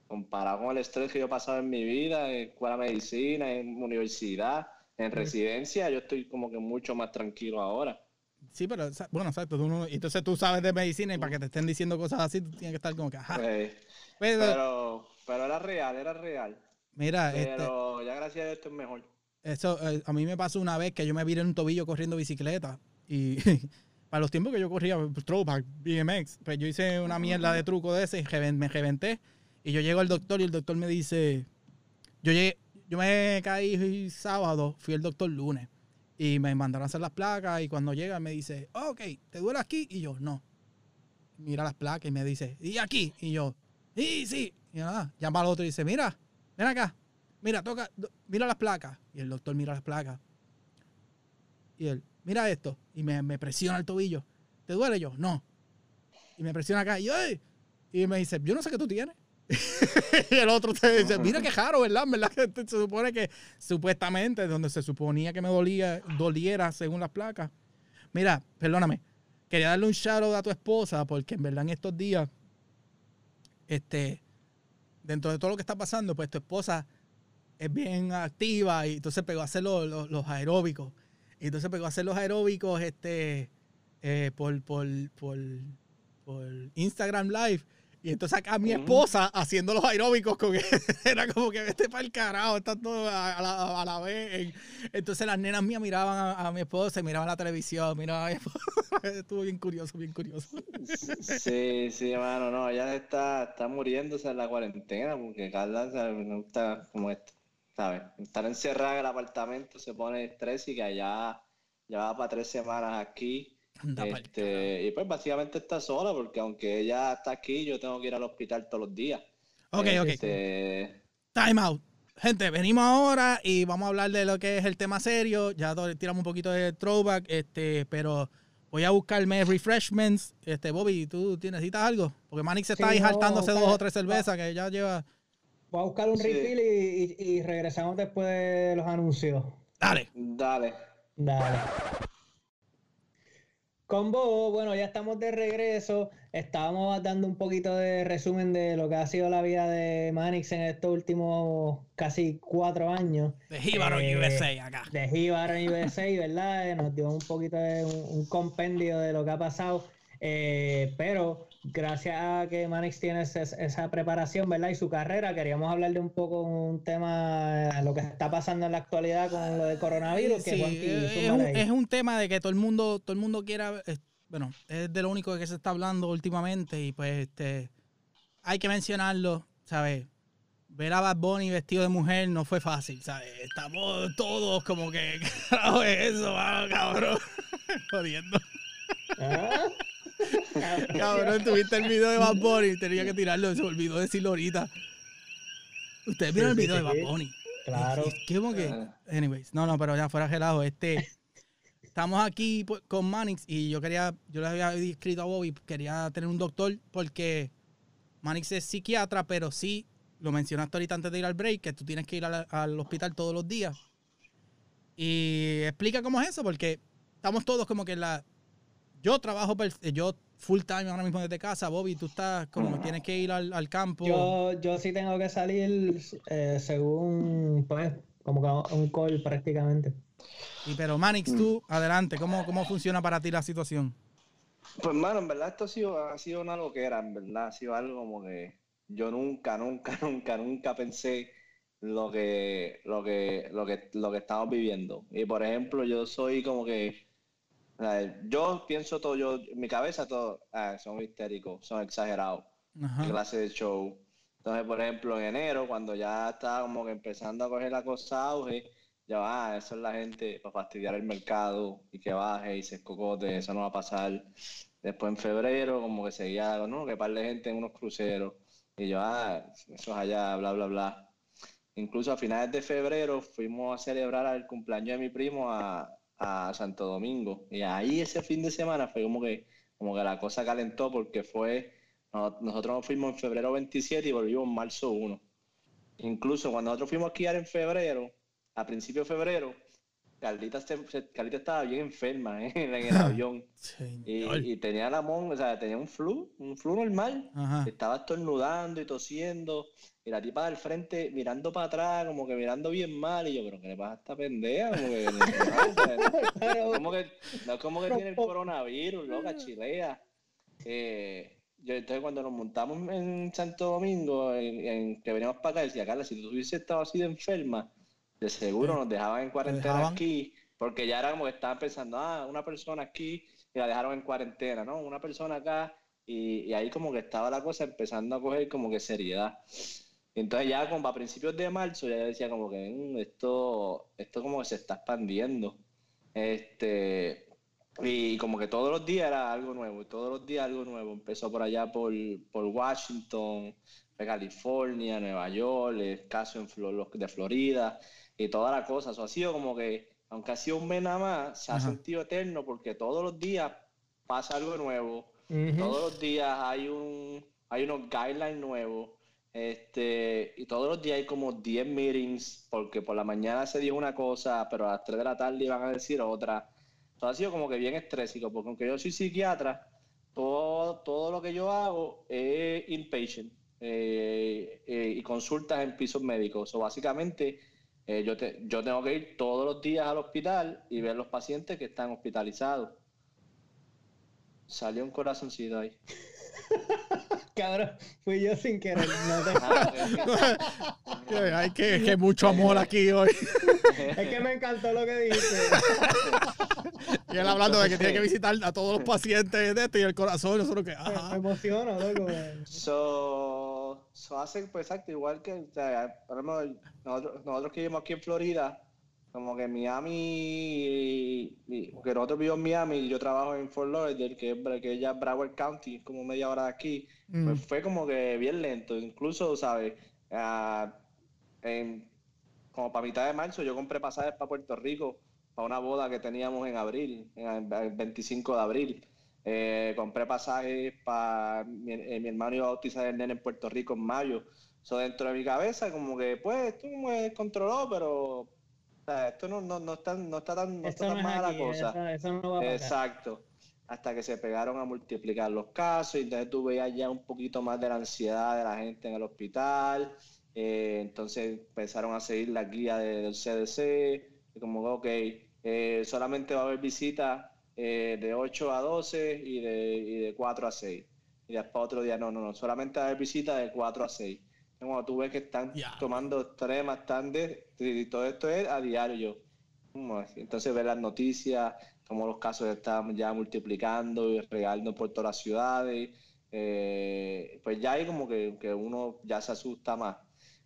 C: comparado con el estrés que yo he pasado en mi vida, en escuela de medicina, en universidad, en residencia, yo estoy como que mucho más tranquilo ahora.
A: Sí, pero bueno, exacto. entonces tú sabes de medicina y para que te estén diciendo cosas así, tú tienes que estar como que, ajá.
C: pero, pero era real, era real.
A: Mira,
C: pero este, ya gracias a esto es mejor.
A: Eso, eh, a mí me pasó una vez que yo me viré en un tobillo corriendo bicicleta y para los tiempos que yo corría throwback, BMX, pues yo hice una mierda de truco de ese y me reventé y yo llego al doctor y el doctor me dice, yo llegué, yo me caí sábado, fui el doctor lunes. Y me mandaron a hacer las placas y cuando llega me dice, ok, ¿te duele aquí? Y yo, no. Mira las placas y me dice, ¿y aquí? Y yo, sí, sí. Y nada, llama al otro y dice, mira, ven acá, mira, toca, mira las placas. Y el doctor mira las placas. Y él, mira esto. Y me, presiona el tobillo. ¿Te duele yo? No. Y me presiona acá. Y, y me dice, yo no sé qué tú tienes. y el otro te dice, mira qué raro, ¿verdad? ¿verdad? Se supone que supuestamente donde se suponía que me dolía, doliera según las placas. Mira, perdóname, quería darle un shout a tu esposa porque en verdad en estos días, este, dentro de todo lo que está pasando, pues tu esposa es bien activa y entonces pegó a hacer los, los, aeróbicos. Y entonces pegó a hacer los aeróbicos este, eh, por, por, por, por Instagram Live. Y entonces acá mi esposa haciendo los aeróbicos con era como que vete para el carajo, está todo a, la, vez. Entonces las nenas mías miraban a, mi esposa, miraban la televisión, miraban a mi esposa. Estuvo bien curioso, bien curioso.
C: Sí, sí, hermano, no, ella está, está muriéndose en la cuarentena porque Carla no está como esto, ¿sabes? Estar encerrada en el apartamento se pone estrés y que allá ya va para tres semanas aquí este, y pues básicamente está sola porque aunque ella está aquí, yo tengo que ir al hospital todos los días.
A: Ok, ok. Este, Time out. Gente, venimos ahora y vamos a hablar de lo que es el tema serio. Ya tiramos un poquito de throwback, este, pero voy a buscarme refreshments. Este, Bobby, ¿tú necesitas algo? Porque Manix se está ahí saltándose dos o tres cervezas que ya lleva.
B: Voy a buscar un refill y, y regresamos después de los anuncios.
A: Dale.
C: Dale.
B: Dale. Combo, bueno, ya estamos de regreso. Estábamos dando un poquito de resumen de lo que ha sido la vida de Manix en estos últimos casi cuatro años.
A: De Jíbaro
B: eh,
A: USA acá.
B: De Jíbaro USA, ¿verdad? Nos dio un poquito de un compendio de lo que ha pasado. Eh, pero gracias a que Manix tiene esa, preparación, ¿verdad? Y su carrera, queríamos hablarle un poco un tema, lo que está pasando en la actualidad con lo del coronavirus.
A: Sí, es, un, es, un, tema de que todo el mundo, todo el mundo quiera, bueno, es de lo único que se está hablando últimamente y pues este, hay que mencionarlo, ¿sabes? Ver a Bad Bunny vestido de mujer no fue fácil, ¿sabes? Estamos todos como que, carajo eso, cabrón, jodiendo. ¿Ah? Cabrón, tuviste el video de Bad Bunny, tenía que tirarlo, se olvidó decirlo ahorita. Ustedes vieron el video de Bad Bunny.
B: Claro.
A: ¿Qué como que? Anyways, no, no, pero ya fuera gelado. Este, estamos aquí pues, con Manix y yo quería, yo le había escrito a Bobby, quería tener un doctor porque Manix es psiquiatra, pero sí, lo mencionaste ahorita antes de ir al break, que tú tienes que ir al hospital todos los días. Y explica cómo es eso, porque estamos todos como que en la yo trabajo, yo full time ahora mismo desde casa. Bobby, tú estás como tienes que ir al, campo.
B: Yo, yo sí tengo que salir eh, según, pues, como un call prácticamente.
A: Y pero Manix, tú, adelante, ¿cómo, ¿cómo funciona para ti la situación?
C: Pues, mano, en verdad esto ha sido, ha sido una loquera, en verdad, ha sido algo como que yo nunca, nunca, nunca, nunca pensé lo que, lo que, lo que, lo que estamos viviendo. Y por ejemplo, yo soy como que yo pienso todo, yo, en mi cabeza todo, ah, son histéricos, son exagerados, clase de show. Entonces, por ejemplo, en enero, cuando ya está como que empezando a coger la cosa auge, ya va, ah, eso es la gente para fastidiar el mercado y que baje y se escocote, eso no va a pasar. Después en febrero, como que seguía, ¿no? Que par de gente en unos cruceros. Y yo, ah, eso es allá, bla, bla, bla. Incluso a finales de febrero fuimos a celebrar el cumpleaños de mi primo a, a Santo Domingo. Y ahí ese fin de semana fue como que, como que la cosa calentó porque fue, nosotros nos fuimos en febrero 27 y volvimos en marzo 1. Incluso cuando nosotros fuimos a esquiar en febrero, a principio de febrero, Carlita, estaba bien enferma ¿eh? en el avión. y, tenía la mon, o sea, tenía un flu, un flu normal. Estaba estornudando y tosiendo. Y la tipa del frente mirando para atrás, como que mirando bien mal. Y yo, pero ¿qué le pasa a esta pendeja? Como que, no, que, no es como que tiene el coronavirus, loca, chilea. Eh, yo, entonces cuando nos montamos en Santo Domingo, en, que veníamos para acá, decía, Carla, si tú hubiese estado así de enferma, de seguro nos dejaban en cuarentena aquí, porque ya era como que estaban pensando, ah, una persona aquí y la dejaron en cuarentena, ¿no? Una persona acá, y, y ahí como que estaba la cosa empezando a coger como que seriedad. Entonces ya como a principios de marzo ya decía como que mm, esto, esto como que se está expandiendo. Este, y como que todos los días era algo nuevo, todos los días algo nuevo. Empezó por allá por, por Washington, California, Nueva York, el caso en de Florida y toda la cosa. Eso ha sido como que, aunque ha sido un mes nada más, se ha sentido eterno porque todos los días pasa algo nuevo. Todos los días hay un hay unos guidelines nuevos este, y todos los días hay como 10 meetings, porque por la mañana se dijo una cosa, pero a las 3 de la tarde iban a decir otra. Todo ha sido como que bien estrésico, porque aunque yo soy psiquiatra, todo, todo lo que yo hago es inpatient eh, eh, y consultas en pisos médicos. O básicamente, eh, yo, te, yo tengo que ir todos los días al hospital y ver los pacientes que están hospitalizados. Salió un corazoncito ahí.
B: Cabrón, fui yo sin querer. No
A: Hay que, que mucho amor aquí hoy.
B: es que me encantó lo que dijiste.
A: y él hablando de que tiene que visitar a todos los pacientes de esto y el corazón, nosotros que.
B: Me emociona, loco.
C: So, so hace, pues exacto, igual que o sea, nosotros, nosotros que vivimos aquí en Florida, como que Miami, que nosotros vivimos en Miami y yo trabajo en Fort Lauderdale, que es, que ya Broward County, como media hora de aquí, pues mm. fue como que bien lento. Incluso, ¿sabes? Ah, como para mitad de marzo yo compré pasajes para Puerto Rico para una boda que teníamos en abril, en el 25 de abril. Eh, compré pasajes para mi, eh, mi, hermano iba a bautizar el nene en Puerto Rico en mayo. Eso dentro de mi cabeza, como que pues esto me controló, pero esto no, no, no, está, no está tan, no está tan mala la cosa. Exacto. Hasta que se pegaron a multiplicar los casos y entonces tú veías ya un poquito más de la ansiedad de la gente en el hospital. Eh, entonces empezaron a seguir la guía del CDC. Y como, ok, eh, solamente va a haber visitas eh, de 8 a 12 y de, y de 4 a 6. Y después otro día, no, no, no, solamente va a haber visitas de 4 a 6 cuando tú ves que están tomando extremas, están de, y todo esto es a diario. Entonces ver las noticias, como los casos están ya multiplicando y regando por todas las ciudades, eh, pues ya hay como que, uno ya se asusta más.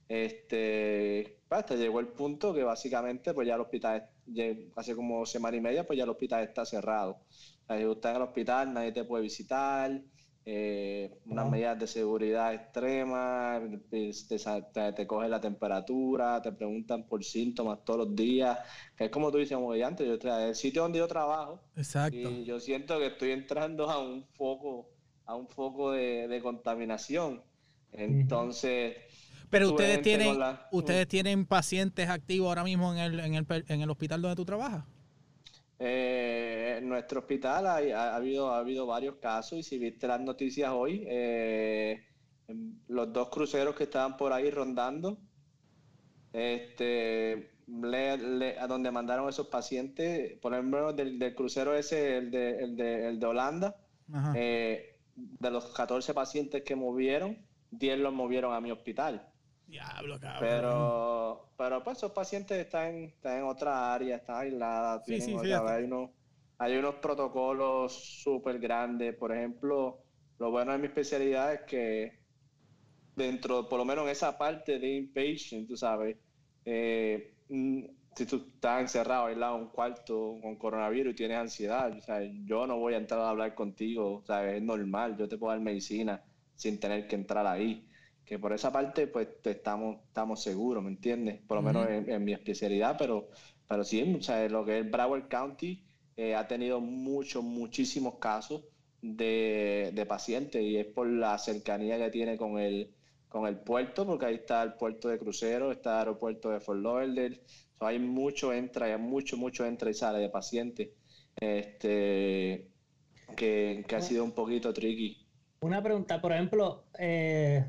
C: Este, pues, hasta llegó el punto que básicamente pues ya el hospital, hace como semana y media, pues ya el hospital está cerrado. O sea, si en el hospital, nadie te puede visitar, eh, unas medidas de seguridad extremas, te, te, coge la temperatura, te preguntan por síntomas todos los días, que es como tú dices, como antes, yo, el sitio donde yo trabajo,
A: Exacto.
C: y yo siento que estoy entrando a un foco, a un foco de, contaminación. Entonces...
A: Pero ustedes tienen, ustedes tienen pacientes activos ahora mismo en el, en el, en el hospital donde tú trabajas.
C: Eh, en nuestro hospital ha, habido, ha habido varios casos y si viste las noticias hoy, eh, los dos cruceros que estaban por ahí rondando, este, a donde mandaron esos pacientes, por ejemplo, del, crucero ese, el de, el de, el de Holanda, eh, de los 14 pacientes que movieron, 10 los movieron a mi hospital.
A: Diablo, cabrón.
C: Pero, pero pues esos pacientes están, están en otra área, están aisladas. Sí, sí, sí, hay, unos, hay unos protocolos súper grandes. Por ejemplo, lo bueno de mi especialidad es que dentro, por lo menos en esa parte de inpatient, tú sabes, eh, mm, si tú estás encerrado, aislado en un cuarto con coronavirus y tienes ansiedad, o sea, yo no voy a entrar a hablar contigo, sea, es normal, yo te puedo dar medicina sin tener que entrar ahí que por esa parte pues estamos, estamos seguros, ¿me entiendes? Por lo menos en, mi especialidad, pero, pero sí, o sea, lo que es Broward County eh, ha tenido muchos, muchísimos casos. de, de pacientes y es por la cercanía que tiene con el, con el puerto, porque ahí está el puerto de crucero, está el aeropuerto de Fort Lauderdale, hay mucho entra, hay mucho, mucho entra y sale de pacientes, este, que, ha sido un poquito tricky.
B: Una pregunta, por ejemplo, eh,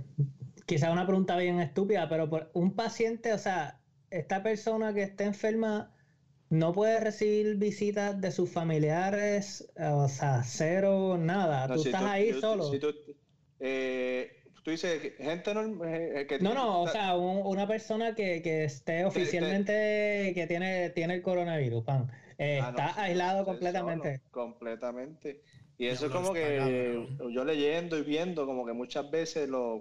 B: quizá una pregunta bien estúpida, pero por un paciente, o sea, esta persona que está enferma no puede recibir visitas de sus familiares, o sea, cero, nada. tú estás ahí solo.
C: Eh, tú dices gente no,
B: eh, que no, no, o sea, una persona que, que esté oficialmente que tiene, tiene el coronavirus, pan. Eh, ah, está aislado completamente.
C: completamente. Y eso es como que yo leyendo y viendo como que muchas veces lo,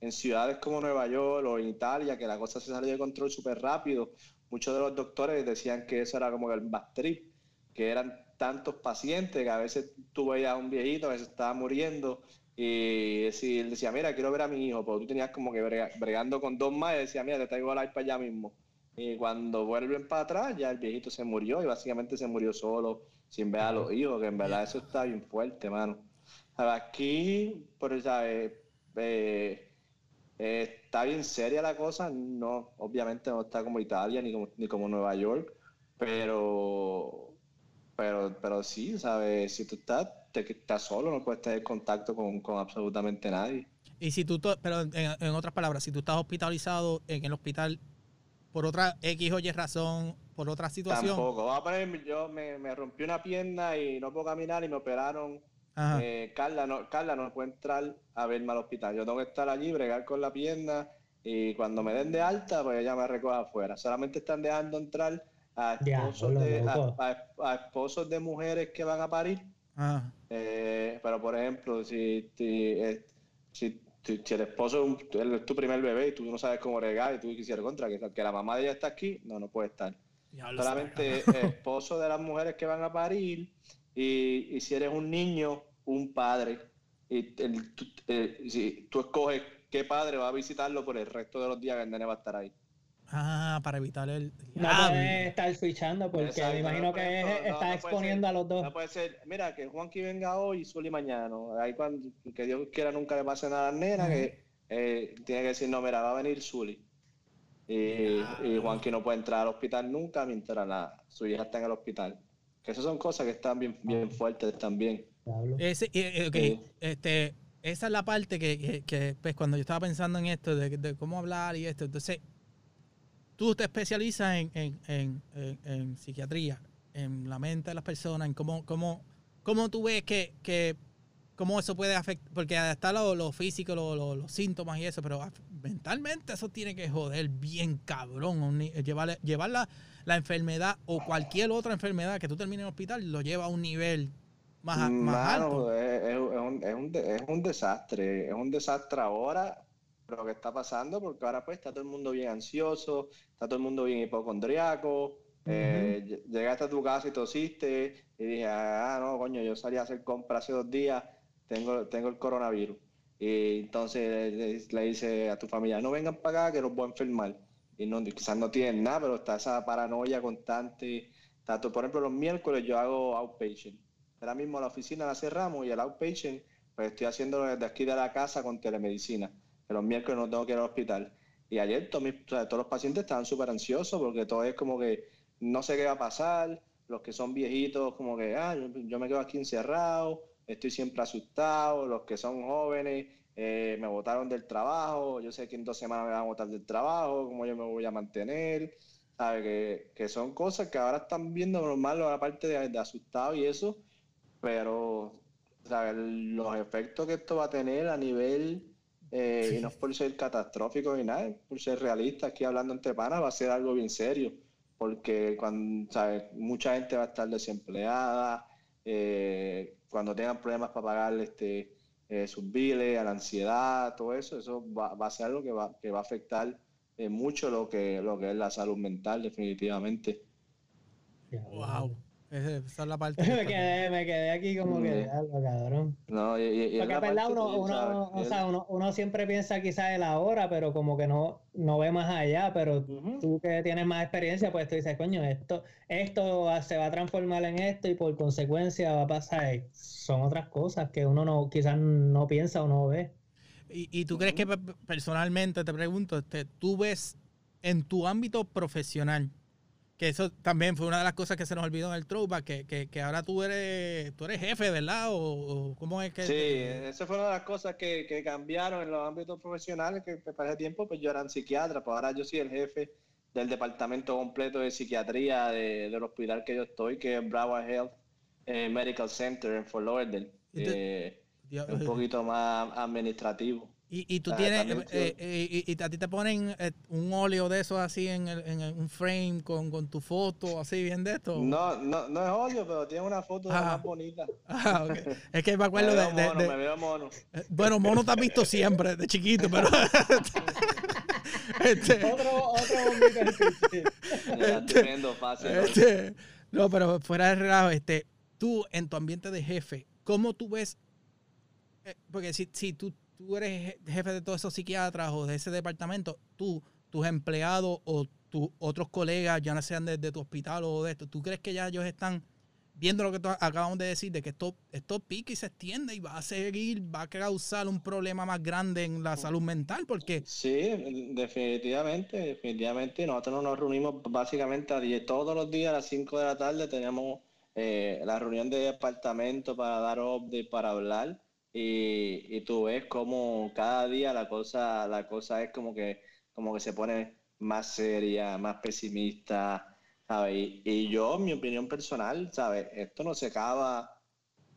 C: en ciudades como Nueva York o en Italia, que la cosa se salió de control súper rápido, muchos de los doctores decían que eso era como el backtrip, que eran tantos pacientes que a veces tú veías a un viejito que se estaba muriendo y decir, decía, mira, quiero ver a mi hijo, porque tú tenías como que bregando con dos más y decía, mira, te traigo el para allá mismo. Y cuando vuelven para atrás, ya el viejito se murió y básicamente se murió solo, sin ver a los hijos, que en verdad eso está bien fuerte, mano. Aquí, por ¿sabes? Eh, eh, está bien seria la cosa, no, obviamente no está como Italia ni como, ni como Nueva York, pero, pero, pero sí, ¿sabes? Si tú estás que estás solo, no puedes tener contacto con, absolutamente nadie.
A: Y si tú, pero en, otras palabras, si tú estás hospitalizado en el hospital por otra X o Y razón, por otra situación.
C: Tampoco. a poner, yo me, rompí una pierna y no puedo caminar y me operaron. Eh, Carla, no, Carla no puede entrar a verme al hospital. Yo tengo que estar allí, bregar con la pierna y cuando me den de alta, pues ella me recoge afuera. Solamente están dejando entrar a esposos, de, a esposos de mujeres que van a parir eh, pero, por ejemplo, si, eh, si, si, el esposo es tu primer bebé y tú no sabes cómo regar y tú quisieras contra que, que la mamá de ella está aquí, no, no puede estar. Solamente esposo de las mujeres que van a parir y, y si eres un niño, un padre. Y eh, si tú escoges qué padre va a visitarlo por el resto de los días que el nene va a estar ahí.
A: Ah, para evitar el.
B: No puede estar switchando porque me imagino que está exponiendo a los dos.
C: No puede ser, mira, que Juanqui venga hoy y Zully mañana. Ahí cuando que Dios quiera nunca le pase nada a la nena, que eh, tiene que decir, no, mira, va a venir Zully. Y, y Juanqui no puede entrar al hospital nunca mientras la, su hija está en el hospital. Que esas son cosas que están bien, bien fuertes también.
A: Ese, okay, este, esa es la parte que, que, pues, cuando yo estaba pensando en esto, de, de cómo hablar y esto, entonces tú te especializas en, psiquiatría, en la mente de las personas, en cómo, cómo, cómo tú ves que, que cómo eso puede afectar, porque está lo, físico, los síntomas y eso, pero mentalmente eso tiene que joder bien cabrón, llevar, llevar la, enfermedad o cualquier otra enfermedad que tú termines en el hospital, lo lleva a un nivel más, más alto.
C: Es, un, es, un, es un desastre, es un desastre ahora lo que está pasando, porque ahora pues está todo el mundo bien ansioso, está todo el mundo bien hipocondriaco. Eh, llegaste a tu casa y tosiste y dije, ah, no, coño, yo salí a hacer compras hace dos días, tengo, tengo el coronavirus. Y entonces le, dice a tu familia, no vengan para acá que los voy a enfermar. Y no, quizás no tienen nada, pero está esa paranoia constante. Tanto, por ejemplo, los miércoles yo hago outpatient. Ahora mismo la oficina la cerramos y el outpatient, pues estoy haciendo desde aquí de la casa con telemedicina los miércoles no tengo que ir al hospital. Y ayer todos, los pacientes estaban súper ansiosos porque todo es como que no sé qué va a pasar, los que son viejitos como que, ah, yo, me quedo aquí encerrado, estoy siempre asustado, los que son jóvenes eh, me botaron del trabajo, yo sé que en dos semanas me van a botar del trabajo, cómo yo me voy a mantener, ¿sabe? Que, que son cosas que ahora están viendo normal, aparte de, de asustado y eso, pero los efectos que esto va a tener a nivel eh, y no es por ser catastrófico ni nada, por ser realista, aquí hablando entre panas va a ser algo bien serio, porque cuando mucha gente va a estar desempleada, eh, cuando tengan problemas para pagar este, eh, sus biles, a la ansiedad, todo eso, eso va, a ser algo que va, que va a afectar mucho lo que, lo que es la salud mental, definitivamente.
A: Wow. Esa es la parte.
B: me, quedé, me quedé aquí como que, algo, cabrón.
C: No, y, y
B: Porque es verdad, uno, uno, o sea, uno, uno, siempre piensa quizás en la hora, pero como que no, no ve más allá. Pero tú que tienes más experiencia, pues tú dices, coño, esto, esto se va a transformar en esto y por consecuencia va a pasar. Son otras cosas que uno no quizás no piensa o no ve.
A: ¿Y, y tú crees que personalmente, te pregunto, este, tú ves en tu ámbito profesional, que eso también fue una de las cosas que se nos olvidó en el throwback, que, que, que ahora tú eres, tú eres jefe, ¿verdad? O, cómo es que...
C: Sí, esa fue una de las cosas que, que cambiaron en los ámbitos profesionales, que para ese tiempo pues yo era un psiquiatra, pues ahora yo soy el jefe del departamento completo de psiquiatría de, del hospital que yo estoy, que es Broward Health eh, Medical Center en Fort Lauderdale. Eh, un poquito más administrativo.
A: Y, y tú tienes, eh, eh, y, a ti te ponen eh, un óleo de eso así en, en un frame con, con, tu foto, así bien de esto.
C: No, no, no es óleo, pero tiene una foto ah. más bonita.
A: Ah, okay. Es que me acuerdo
C: me
A: de,
C: mono,
A: de,
C: Me veo mono.
A: Bueno, mono te has visto siempre, de chiquito, pero.
B: este, otro, otro
C: este, tremendo, fácil.
A: Este, no, pero fuera de relajo, este, tú en tu ambiente de jefe, ¿cómo tú ves? porque si, si tú tú eres jefe de todos esos psiquiatras o de ese departamento, tú, tus empleados o tus otros colegas, ya no sean de, tu hospital o de esto, ¿tú crees que ya ellos están viendo lo que acabamos de decir, de que esto, esto pica y se extiende y va a seguir, va a causar un problema más grande en la salud mental? Porque...
C: Sí, definitivamente, definitivamente. Nosotros nos reunimos básicamente a 10, todos los días a las 5 de la tarde tenemos eh, la reunión de departamento para dar update, para hablar y, y tú ves como cada día la cosa, la cosa es como que, como que se pone más seria, más pesimista, ¿sabes? Y, yo, mi opinión personal, ¿sabes? Esto no se acaba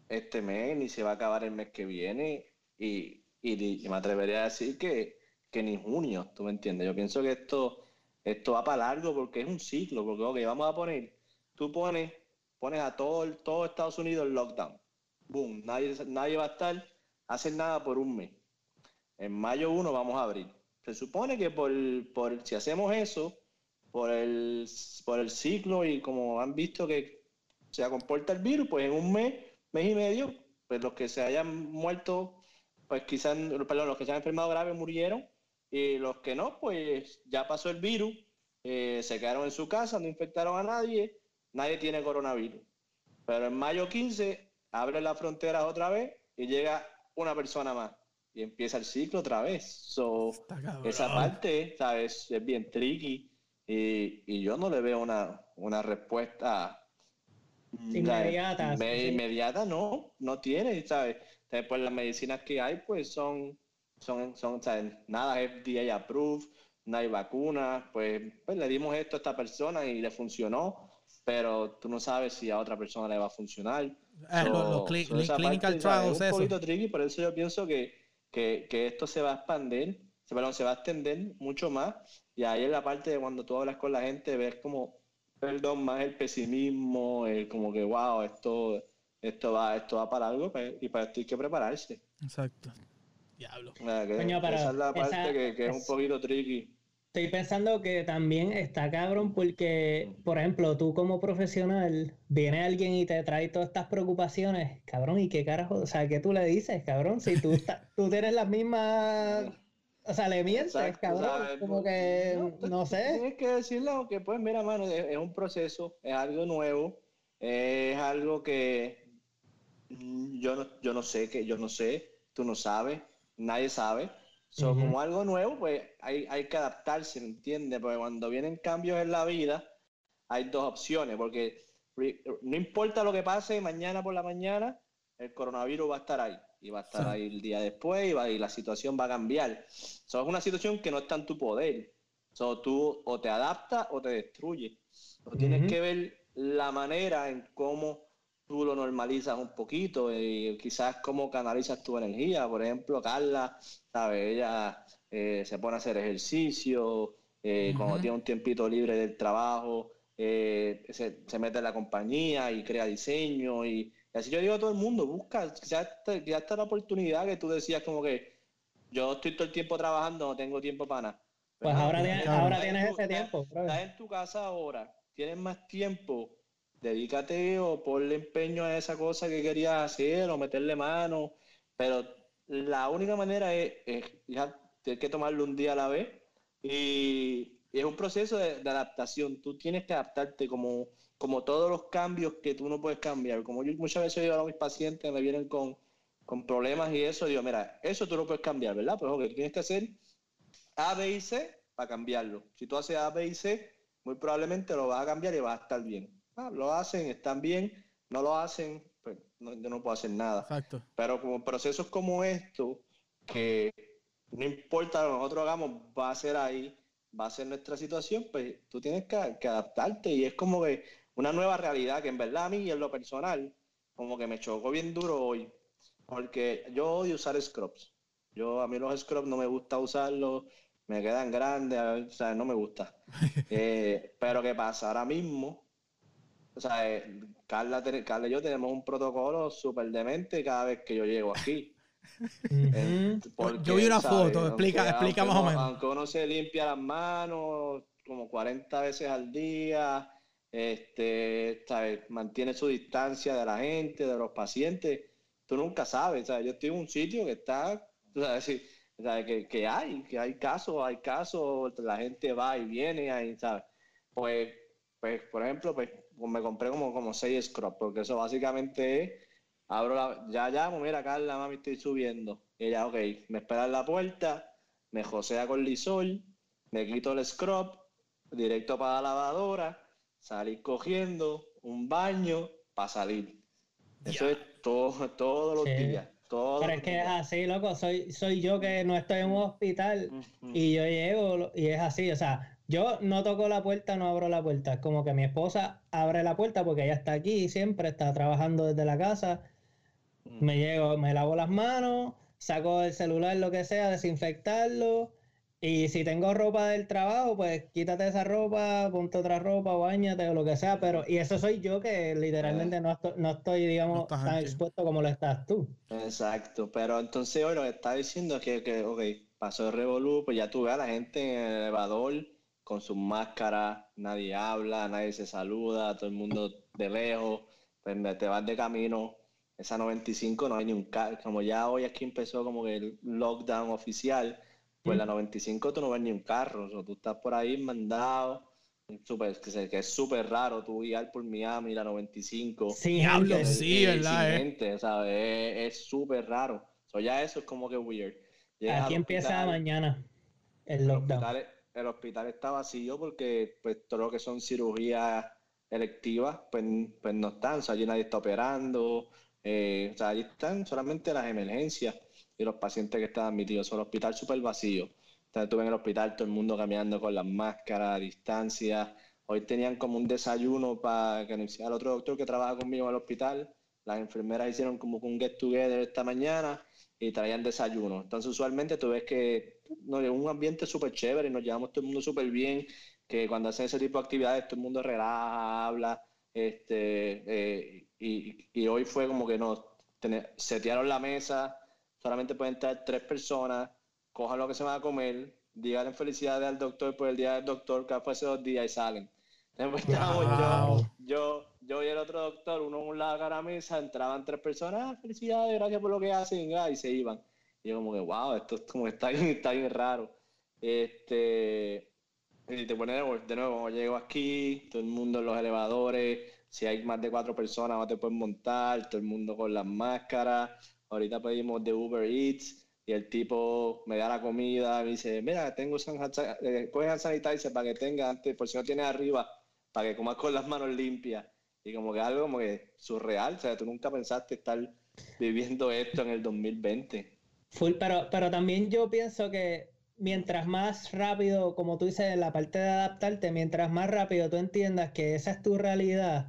C: este mes, ni se va a acabar el mes que viene, y, y, me atrevería a decir que, que ni junio, ¿tú me entiendes? Yo pienso que esto, esto va para largo porque es un ciclo, porque, ok, vamos a poner, tú pones, pones a todo, todo Estados Unidos en lockdown, boom, nadie, nadie va a estar hacer nada por un mes. En mayo 1 vamos a abrir. Se supone que por, por si hacemos eso, por el, por el ciclo y como han visto que se comporta el virus, pues en un mes, mes y medio, pues los que se hayan muerto, pues quizás, perdón, los que se han enfermado grave murieron y los que no, pues ya pasó el virus, eh, se quedaron en su casa, no infectaron a nadie, nadie tiene coronavirus. Pero en mayo 15 abre las fronteras otra vez y llega una persona más y empieza el ciclo otra vez. So, esa parte, ¿sabes? Es bien tricky y, y yo no le veo una, una respuesta
B: inmediata.
C: Inmediata no, no tiene, ¿sabes? Después las medicinas que hay, pues son, son, son ¿sabes? nada FDA approved, no hay vacuna, pues, pues le dimos esto a esta persona y le funcionó, pero tú no sabes si a otra persona le va a funcionar.
A: Ah, los, clinical trials,
C: es un poquito tricky, por eso yo pienso que, que, que, esto se va a expandir, se, perdón, se va a extender mucho más. Y ahí en la parte de cuando tú hablas con la gente, ves como, perdón, más el pesimismo, el como que, wow, esto, esto, va, esto va para algo pues, y para esto hay que prepararse.
A: Exacto. Diablo.
C: esa es la parte que, que es un poquito tricky.
B: Estoy pensando que también está cabrón porque, por ejemplo, tú como profesional, viene alguien y te trae todas estas preocupaciones, cabrón, ¿y qué carajo? O sea, ¿qué tú le dices, cabrón? Si tú, tú tienes las mismas... O sea, le mientes, cabrón. como que, no, sé.
C: Tienes que decirle que, pues, mira, mano, es, un proceso, es algo nuevo, es algo que yo no, yo no sé, que yo no sé, tú no sabes, nadie sabe So, Como algo nuevo, pues hay, hay que adaptarse, ¿me entiendes? Porque cuando vienen cambios en la vida, hay dos opciones, porque no importa lo que pase mañana por la mañana, el coronavirus va a estar ahí y va a estar ahí el día después y, va, y la situación va a cambiar. So, es una situación que no está en tu poder. So, tú o te adaptas o te destruyes. Tienes que ver la manera en cómo tú lo normalizas un poquito y quizás cómo canalizas tu energía. Por ejemplo, Carla, ¿sabes? Ella eh, se pone a hacer ejercicio, eh, cuando tiene un tiempito libre del trabajo, eh, se, mete en la compañía y crea diseño. Y, así yo digo a todo el mundo, busca, ya está, la oportunidad que tú decías como que yo estoy todo el tiempo trabajando, no tengo tiempo para nada.
B: Pues ahora, tienes, ahora tienes ese tiempo.
C: Estás en tu casa ahora, tienes más tiempo dedícate o ponle empeño a esa cosa que querías hacer o meterle mano, pero la única manera es, ya tienes que tomarlo un día a la vez y, es un proceso de, adaptación. Tú tienes que adaptarte como, como todos los cambios que tú no puedes cambiar. Como yo muchas veces digo a mis pacientes, me vienen con, con problemas y eso, digo, mira, eso tú lo puedes cambiar, ¿verdad? Pues ok, tienes que hacer A, B y C para cambiarlo. Si tú haces A, B y C, muy probablemente lo vas a cambiar y va a estar bien. Ah, lo hacen, están bien, no lo hacen, pues no, yo no puedo hacer nada.
A: Exacto.
C: Pero como procesos como esto, que no importa lo que nosotros hagamos, va a ser ahí, va a ser nuestra situación, pues tú tienes que, que adaptarte. Y es como que una nueva realidad que en verdad a mí en lo personal como que me chocó bien duro hoy. Porque yo odio usar scrubs. Yo a mí los scrubs no me gusta usarlos me quedan grandes o sea no me gusta. Eh, pero qué pasa ahora mismo o sea, eh, Carla, Carla, y yo tenemos un protocolo súper demente cada vez que yo llego aquí.
A: yo vi una foto, explica, explica más o menos.
C: Aunque uno se limpia las manos como 40 veces al día, este, mantiene su distancia de la gente, de los pacientes, tú nunca sabes. Yo estoy en un sitio que está, que, que, hay, que hay casos, hay casos, la gente va y viene, ahí, ¿sabes? Pues, pues, por ejemplo, pues me compré como, como seis scrubs, porque eso básicamente es, abro la, ya llamo, mira Carla, mami, estoy subiendo. Y ella, ok, me espera en la puerta, me josea con lisol, me quito el scrub, directo para la lavadora, salir cogiendo, un baño, para salir. Eso es todo, todos los días. Pero
B: es que es así, loco, soy, soy yo que no estoy en un hospital y yo llego y es así, o sea, yo no toco la puerta, no abro la puerta. Es como que mi esposa abre la puerta porque ella está aquí siempre, está trabajando desde la casa. Mm. Me llego, me lavo las manos, saco el celular, lo que sea, desinfectarlo. Y si tengo ropa del trabajo, pues quítate esa ropa, ponte otra ropa, bañate o lo que sea. Pero, y eso soy yo que literalmente no, estoy, no estoy, digamos, tan expuesto como lo estás tú.
C: Exacto. Pero entonces hoy lo que está diciendo es que, que ok, pasó el revolú, pues ya tú ves a la gente en el elevador con sus máscaras, nadie habla, nadie se saluda, todo el mundo de lejos, pues te vas de camino, esa 95 no hay ni un carro, como ya hoy aquí empezó como que el lockdown oficial, pues la 95 tú no ves ni un carro, o tú estás por ahí mandado, super, que, es súper raro tú guiar por Miami la 95.
A: Sí, hablo, sí, ¿verdad?
C: Eh? Es súper raro. So, ya eso es como que weird.
B: aquí empieza mañana el lockdown
C: el hospital está vacío porque pues todo lo que son cirugías electivas pues, pues no están, o sea, allí nadie está operando, eh, o sea, allí están solamente las emergencias y los pacientes que están admitidos, o el hospital súper vacío. Entonces estuve en el hospital, todo el mundo caminando con las máscaras a distancia. Hoy tenían como un desayuno para que el otro doctor que trabaja conmigo en el hospital. Las enfermeras hicieron como un get together esta mañana y traían desayuno. Entonces usualmente tú ves que no, es un ambiente súper chévere, nos llevamos todo el mundo súper bien, que cuando hacen ese tipo de actividades todo el mundo relaja, habla, este, eh, y, hoy fue como que no, setearon la mesa, solamente pueden entrar tres personas, cojan lo que se van a comer, digan felicidades al doctor por el día del doctor, que fue hace dos días y salen. Después yo, yo, yo y el otro doctor, uno en un lado de la mesa, entraban tres personas, ah, felicidades, gracias por lo que hacen, y se iban. Y yo como que, wow, esto es como está bien, está bien raro. Este, y te pone de nuevo, llego aquí, todo el mundo en los elevadores, si hay más de cuatro personas no te pueden montar, todo el mundo con las máscaras. Ahorita pedimos de Uber Eats y el tipo me da la comida, me dice, mira, tengo eh, coge sanitizer para que tenga antes, por si no tienes arriba, para que comas con las manos limpias. Y como que algo como que surreal, o sea, tú nunca pensaste estar viviendo esto en el 2020
B: pero, pero también yo pienso que mientras más rápido, como tú dices, la parte de adaptarte, mientras más rápido tú entiendas que esa es tu realidad,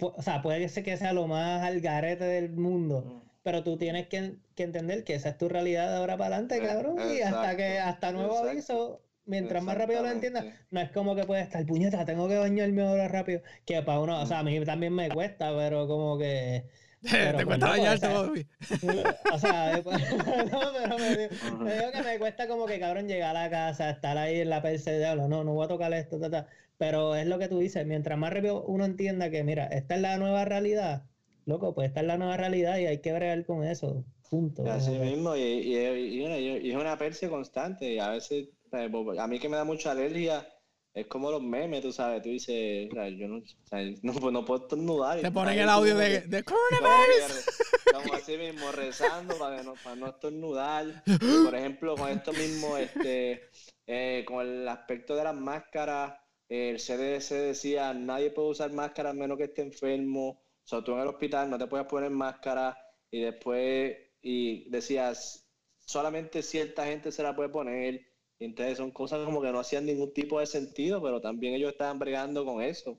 B: o sea, puede ser que sea lo más al garete del mundo, mm. pero tú tienes que, entender que esa es tu realidad de ahora para adelante, eh, cabrón, y hasta que, hasta nuevo aviso, mientras más rápido lo entiendas, no es como que puede estar, puñeta, tengo que bañarme ahora rápido, que para uno, o sea, a mí también me cuesta, pero como que
A: te cuesta bañarte,
B: O sea, no, pero me digo, que me cuesta como que cabrón llegar a la casa, estar ahí en la PC de no, no voy a tocar esto, ta, Pero es lo que tú dices, mientras más rápido uno entienda que, mira, esta es la nueva realidad, loco, pues esta es la nueva realidad y hay que bregar con eso. Punto.
C: Así mismo, y, y, y, es una perse constante. Y a veces, a mí que me da mucha alergia, es como los memes, tú sabes. Tú dices, yo no, no, no, puedo estornudar.
A: Te ponen el audio de, de coronavirus.
C: Estamos así mismo rezando para, no, para no estornudar. Por ejemplo, con esto mismo, este, eh, con el aspecto de las máscaras, el CDC decía, nadie puede usar máscaras menos que esté enfermo. O sea, tú en el hospital no te puedes poner máscara. Y después y decías, solamente cierta gente se la puede poner. Entonces son cosas como que no hacían ningún tipo de sentido, pero también ellos estaban bregando con eso.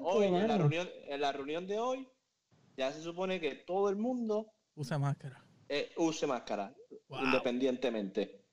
C: hoy, en, la reunión, en la reunión de hoy, ya se supone que todo el mundo
A: usa máscara.
C: Eh, use máscara, independientemente.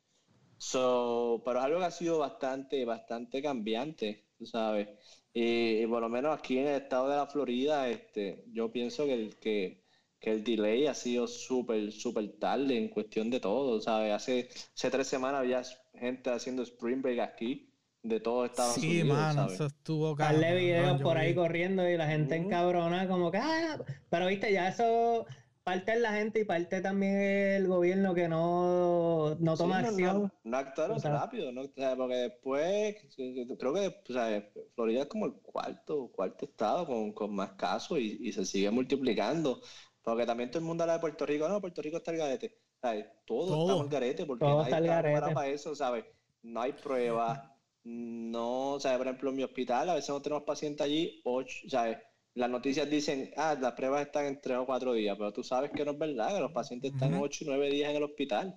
C: So, pero es algo que ha sido bastante, bastante cambiante, tú sabes. Y, por lo menos aquí en el estado de la Florida, este, yo pienso que, que que el delay ha sido súper, súper tarde en cuestión de todo, ¿sabes? Hace, hace tres semanas había gente haciendo Spring Break aquí, de todo Estados sí, Unidos. Sí, mano,
A: eso estuvo
B: Darle videos por ahí corriendo y la gente encabrona, como que, ah, pero viste, ya eso parte es la gente y parte también el gobierno que no, no toma acción.
C: No, actuaron rápido, ¿no? porque después, creo que Florida es como el cuarto, cuarto estado con, con más casos y, y, se sigue multiplicando. Porque también todo el mundo habla de Puerto Rico, no, Puerto Rico está el garete. ¿Sabes? Todo, todo está el garete porque no hay está para eso, ¿sabes? No hay pruebas, no, ¿sabes? Por ejemplo, en mi hospital a veces no tenemos pacientes allí, ocho, ¿sabes? Las noticias dicen, ah, las pruebas están en tres o cuatro días, pero tú sabes que no es verdad, que los pacientes están ocho y nueve días en el hospital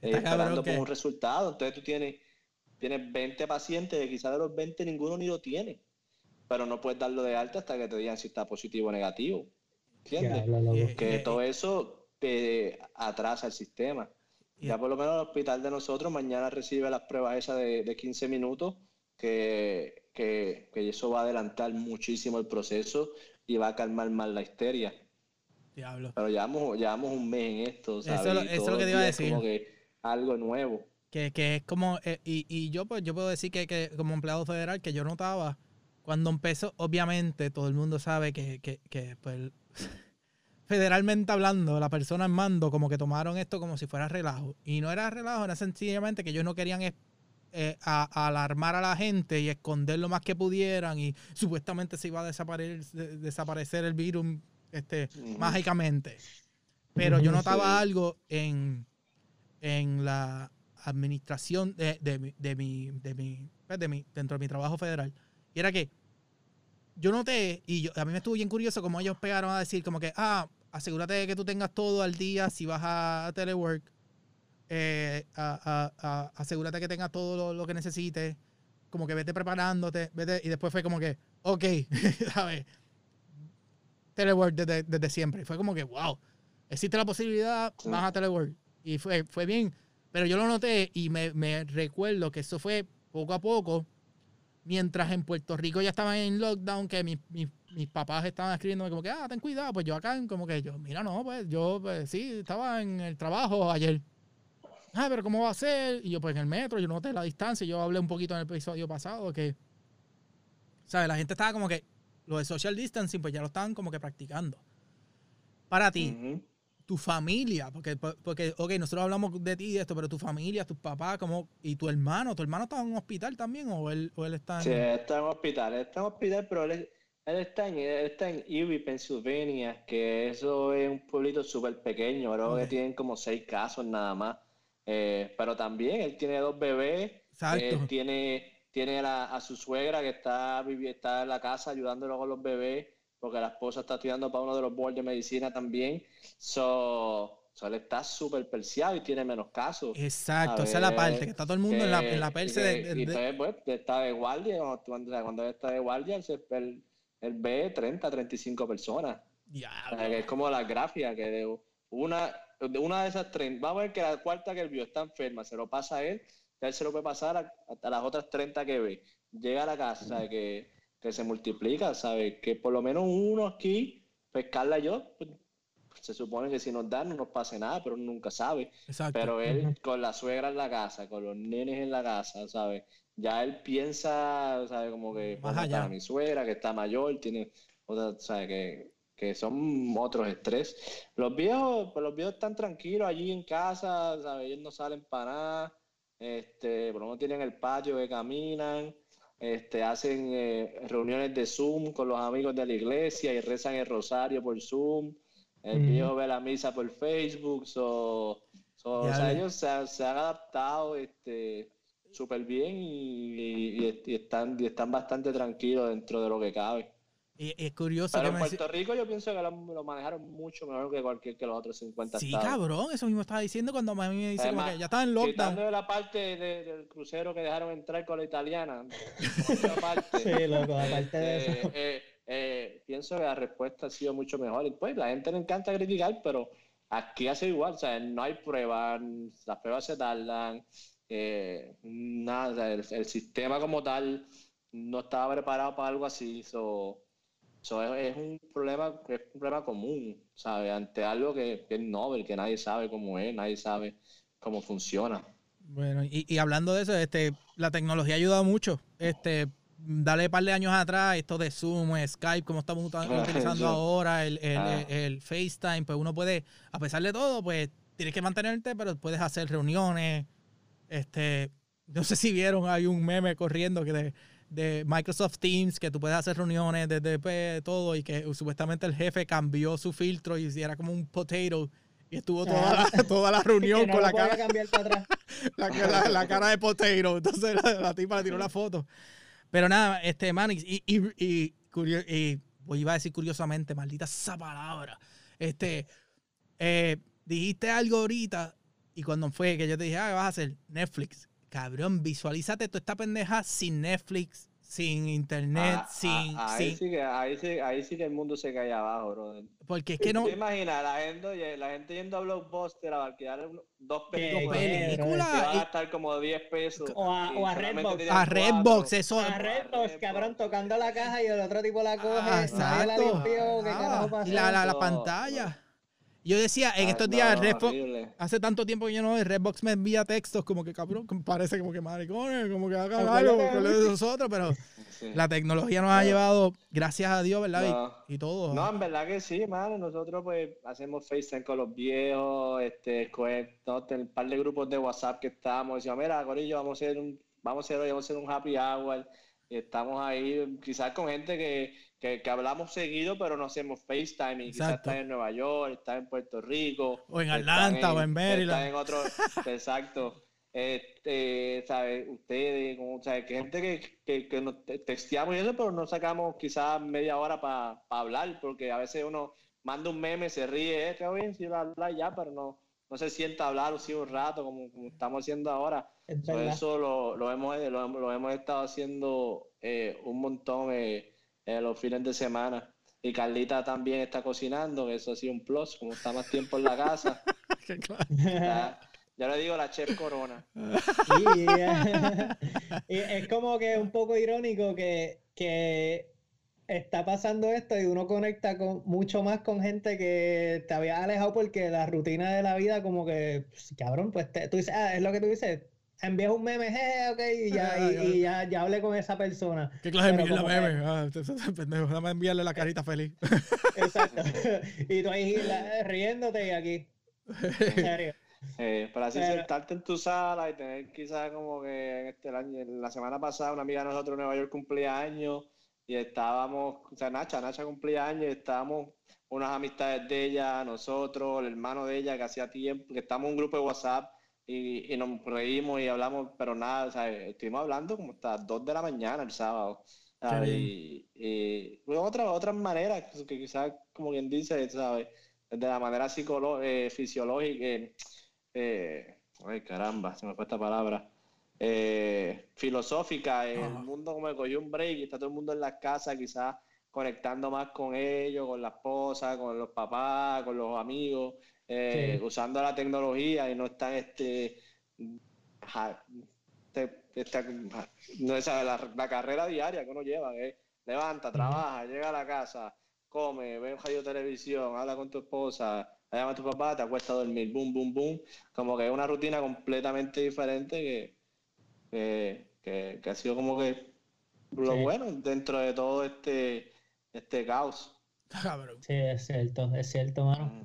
C: eh, esperando por un resultado. Entonces tú tienes, tienes 20 pacientes y quizás de los 20 ninguno ni lo tiene, pero no puedes darlo de alta hasta que te digan si está positivo o negativo. ¿Entiendes? que todo eso te atrasa el sistema. Ya por lo menos el hospital de nosotros mañana recibe las pruebas esas de, de 15 minutos, que, que, eso va a adelantar muchísimo el proceso y va a calmar más la histeria.
A: Diablo.
C: Pero llevamos, llevamos un mes en esto,
A: Eso, es lo que te iba a decir.
C: Como que algo nuevo.
A: Que, que es como, eh, y, y, yo pues yo puedo decir que, que, como empleado federal, que yo notaba, cuando empezó, obviamente todo el mundo sabe que, que, que pues federalmente hablando, la persona en mando como que tomaron esto como si fuera relajo. Y no era relajo, era sencillamente que ellos no querían eh, alarmar a la gente y esconder lo más que pudieran y supuestamente se iba a desaparecer, desaparecer el virus este, mágicamente. Pero yo notaba algo en, en la administración de, de, mi, de, mi, de, mi, pues, de mi, dentro de mi trabajo federal. Y era que yo noté, y yo, a mí me estuvo bien curioso como ellos pegaron a decir como que, ah, asegúrate de que tú tengas todo al día si vas a telework. Eh, asegúrate que tengas todo lo, que necesites. Como que vete preparándote. Vete, y después fue como que, ok, ¿sabes? Telework desde, desde siempre. Fue como que, wow, existe la posibilidad, vas a telework. Y fue, fue bien. Pero yo lo noté y me, me recuerdo que eso fue poco a poco mientras en Puerto Rico ya estaban en lockdown, que mis, papás estaban escribiendo como que, ah, ten cuidado, pues yo acá, como que yo, mira, no, pues yo, pues sí, estaba en el trabajo ayer. Ah, pero ¿cómo va a ser? Y yo, pues en el metro, yo noté la distancia, yo hablé un poquito en el episodio pasado que, ¿sabes? La gente estaba como que, lo de social distancing, pues ya lo estaban como que practicando. Para ti, tu familia, porque, porque, ok, nosotros hablamos de ti y de esto, pero tu familia, tus papás, como, y tu hermano, ¿tu hermano está en un hospital también o él, o él está en...
C: Sí, está en un hospital, está en un hospital, pero él, él está en, él está en Erie, Pennsylvania, que eso es un pueblito súper pequeño, creo que tienen como seis casos nada más, eh, pero también él tiene dos bebés, Exacto. tiene, tiene a, su suegra que está, está en la casa ayudándolo con los bebés, porque la esposa está estudiando para uno de los boards de medicina también. So, so él está súper perseado y tiene menos casos.
A: Exacto, esa es la parte, que está todo el mundo en la, en la perse
C: de, Y pues, está de guardia, cuando, cuando él está de guardia, él, él, ve 30, 35 personas. es como la gráfica, que de una, de una de esas 30, vamos a ver que la cuarta que él vio está enferma, se lo pasa a él, él se lo puede pasar a, las otras 30 que ve. Llega a la casa, ¿sabes? que que se multiplica, ¿sabes? Que por lo menos uno aquí, pues Carla y yo, pues, se supone que si nos dan no nos pase nada, pero nunca sabe. Pero él con la suegra en la casa, con los nenes en la casa, ¿sabes? Ya él piensa, ¿sabes? Como que
A: Más
C: para
A: allá.
C: mi suegra, que está mayor, tiene, otra, ¿sabes? Que, que son otros estrés. Los viejos, pues los viejos están tranquilos allí en casa, ¿sabes? Ellos no salen para nada, este, por lo menos tienen el patio que caminan, este, hacen eh, reuniones de Zoom con los amigos de la iglesia y rezan el rosario por Zoom. El
B: Ujú.
C: viejo ve la misa por Facebook, so, so, o sea, ellos se, se han adaptado este, súper bien y, y- y están, y están bastante tranquilos dentro de lo que cabe.
A: Y, y es curioso
C: Pero
A: que
C: en
A: me
C: Puerto Rico yo pienso que lo, lo manejaron mucho mejor que cualquier que los otros 50
A: Sí,
C: estados.
A: cabrón, eso mismo estaba diciendo cuando a mí me dice
C: Además,
A: que ya estaba en lockdown.
C: Quitando de la parte de- del crucero que dejaron entrar con la italiana, parte,
B: Sí, loco, aparte de
C: eh,
B: eso.
C: eh, eh, pienso que la respuesta ha sido mucho mejor. Y pues la gente le encanta criticar, pero aquí hace igual, o sea, no hay pruebas, las pruebas se tardan, eh, nada, el, el sistema como tal no estaba preparado para algo así, so, so es, es un problema, es un problema común, ¿sabes? Ante algo que, que es novel, que nadie sabe cómo es, nadie sabe cómo funciona.
A: Bueno, y, y hablando de eso, este, la tecnología ha ayudado mucho. Este, dale un par de años atrás, esto de Zoom, Skype, como estamos utilizando ahora, el, el,
C: Ah.
A: el- el FaceTime, pues uno puede, a pesar de todo, pues tienes que mantenerte, pero puedes hacer reuniones. Este, no sé si vieron, hay un meme corriendo que de, de Microsoft Teams, que tú puedes hacer reuniones desde pues, todo y que supuestamente el jefe cambió su filtro y era como un potato. Y estuvo toda la, toda la reunión
B: Que no
A: con la cara
B: cambiar para atrás.
A: la, la- la cara de potato. Entonces la, tipa le tiró la foto. Pero nada, este Manix, y, y, y, y pues iba a decir curiosamente, maldita esa palabra. Este, eh, dijiste algo ahorita y cuando fue que yo te dije, ah, ¿qué vas a hacer? Netflix. Cabrón, visualízate toda esta pendeja sin Netflix, sin internet,
C: Ah,
A: sin,
C: ah, ahí,
A: sin-
C: sí que, ahí, sí, ahí sí que el mundo se cae abajo, brother.
A: Porque es que no.
C: ¿Te imaginas la gente, la gente yendo a Blockbuster a alquilar dos películas?
B: ¿Qué?
C: que
A: películas
C: va a
A: y-
C: gastar como 10 pesos.
B: O a- o a Redbox.
A: a
C: cuatro.
A: Redbox, eso.
B: A Redbox, cabrón, tocando la caja y el otro tipo la coge.
A: Ah,
B: la
A: exacto.
B: ¿qué
A: Ah,
B: carajo pasó?
A: y la, la, pantalla. Yo decía, en
C: Ah,
A: estos días,
C: no,
A: Redbox,
C: horrible.
A: hace tanto tiempo que yo no veo, Redbox me envía textos como que cabrón, como parece como que maricones, como que
B: Acuérdate
A: algo con
B: mí.
A: lo de nosotros, pero
C: Sí.
A: la tecnología nos ha
C: No.
A: llevado, gracias a Dios, ¿verdad? Y-
C: No.
A: Y, todo.
C: No, en verdad que sí, mano. Nosotros pues hacemos FaceTime con los viejos, este, con un par de grupos de WhatsApp que estamos. Decimos, mira, Corillo, vamos a hacer un, vamos a hacer hoy, vamos a hacer un happy hour. Y estamos ahí, quizás con gente que, que, que hablamos seguido, pero no hacemos FaceTime. Y quizás están en Nueva York, están en Puerto Rico.
A: O en Atlanta, o en Maryland.
C: Están en otro, exacto. Este, ¿sabes? Ustedes, como, ¿sabes? Que gente que, que, que nos te- texteamos y eso, pero no sacamos quizás media hora para hablar, porque a veces uno manda un meme, se ríe, eh, qué bien, si va a hablar ya, pero no, no se sienta a hablar así un rato como, como estamos haciendo ahora.
B: Es
C: Por
B: verdad.
C: eso lo, lo, hemos, lo, hemos- lo hemos estado haciendo eh, un montón eh, eh, los fines de semana. Y Carlita también está cocinando, que eso ha sido un plus, como está más tiempo en la casa. Yo le digo la chef Corona.
B: Y, y es como que un poco irónico que, que está pasando esto y uno conecta con, mucho más con gente que te había alejado porque la rutina de la vida como que, pues, cabrón, pues te- tú dices, ah, es lo que tú dices, envías un meme, jeje, ok, y ya,
A: Ah,
B: y,
A: ya.
B: y ya, ya hablé con esa persona.
A: ¿Qué clase de
B: que-
A: meme? Ah, este- este pendejo, déjame enviarle la carita feliz.
B: Exacto. y tú ahí la- riéndote y aquí. En serio.
C: Eh, para así
B: Pero-
C: sentarte en tu sala y tener quizás como que en este año, en la semana pasada una amiga de nosotros en Nueva York cumplía años y estábamos, o sea, Nacha, Nacha cumplía años y estábamos unas amistades de ella, nosotros, el hermano de ella que hacía tiempo, que estábamos en un grupo de WhatsApp y, y nos reímos y hablamos, pero nada, o sea, estuvimos hablando como hasta las 2 de la mañana el sábado. ¿sabes?
A: bien.
C: Y, y otra- otras maneras que, quizás, como quien dice, ¿sabes? De la manera eh, fisiológica, eh, eh, ay caramba, se me fue esta palabra, eh, filosófica, el mundo como que cogió un break y está todo el mundo en las casas, quizás conectando más con ellos, con la esposa, con los papás, con los amigos, eh,
B: Sí.
C: usando la tecnología y no están este, no, esa, la, la carrera diaria que uno lleva, que es levanta, trabaja, llega a la casa, come, ve un radio televisión, habla con tu esposa, llama a tu papá, te acuesta a dormir, boom, boom, boom. Como que es una rutina completamente diferente que, que, que, que ha sido como que lo
B: Sí.
C: bueno dentro de todo este, este caos.
A: Cabrón.
B: Sí, es cierto, es cierto, mano.
C: Mm.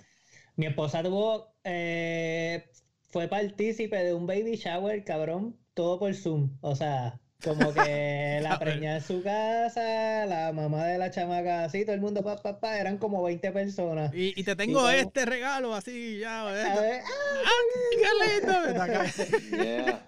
B: Mi esposa tuvo, eh, fue partícipe de un baby shower, cabrón, todo por Zoom. O sea, como que la preñada en su casa, la mamá de la chamaca así, todo el mundo, pa, pa, pa, eran como 20 personas.
A: Y, y te tengo
B: como-
A: este regalo así, ya.
B: A
A: esto.
B: ver,
A: ¡Qué lindo! Está acá.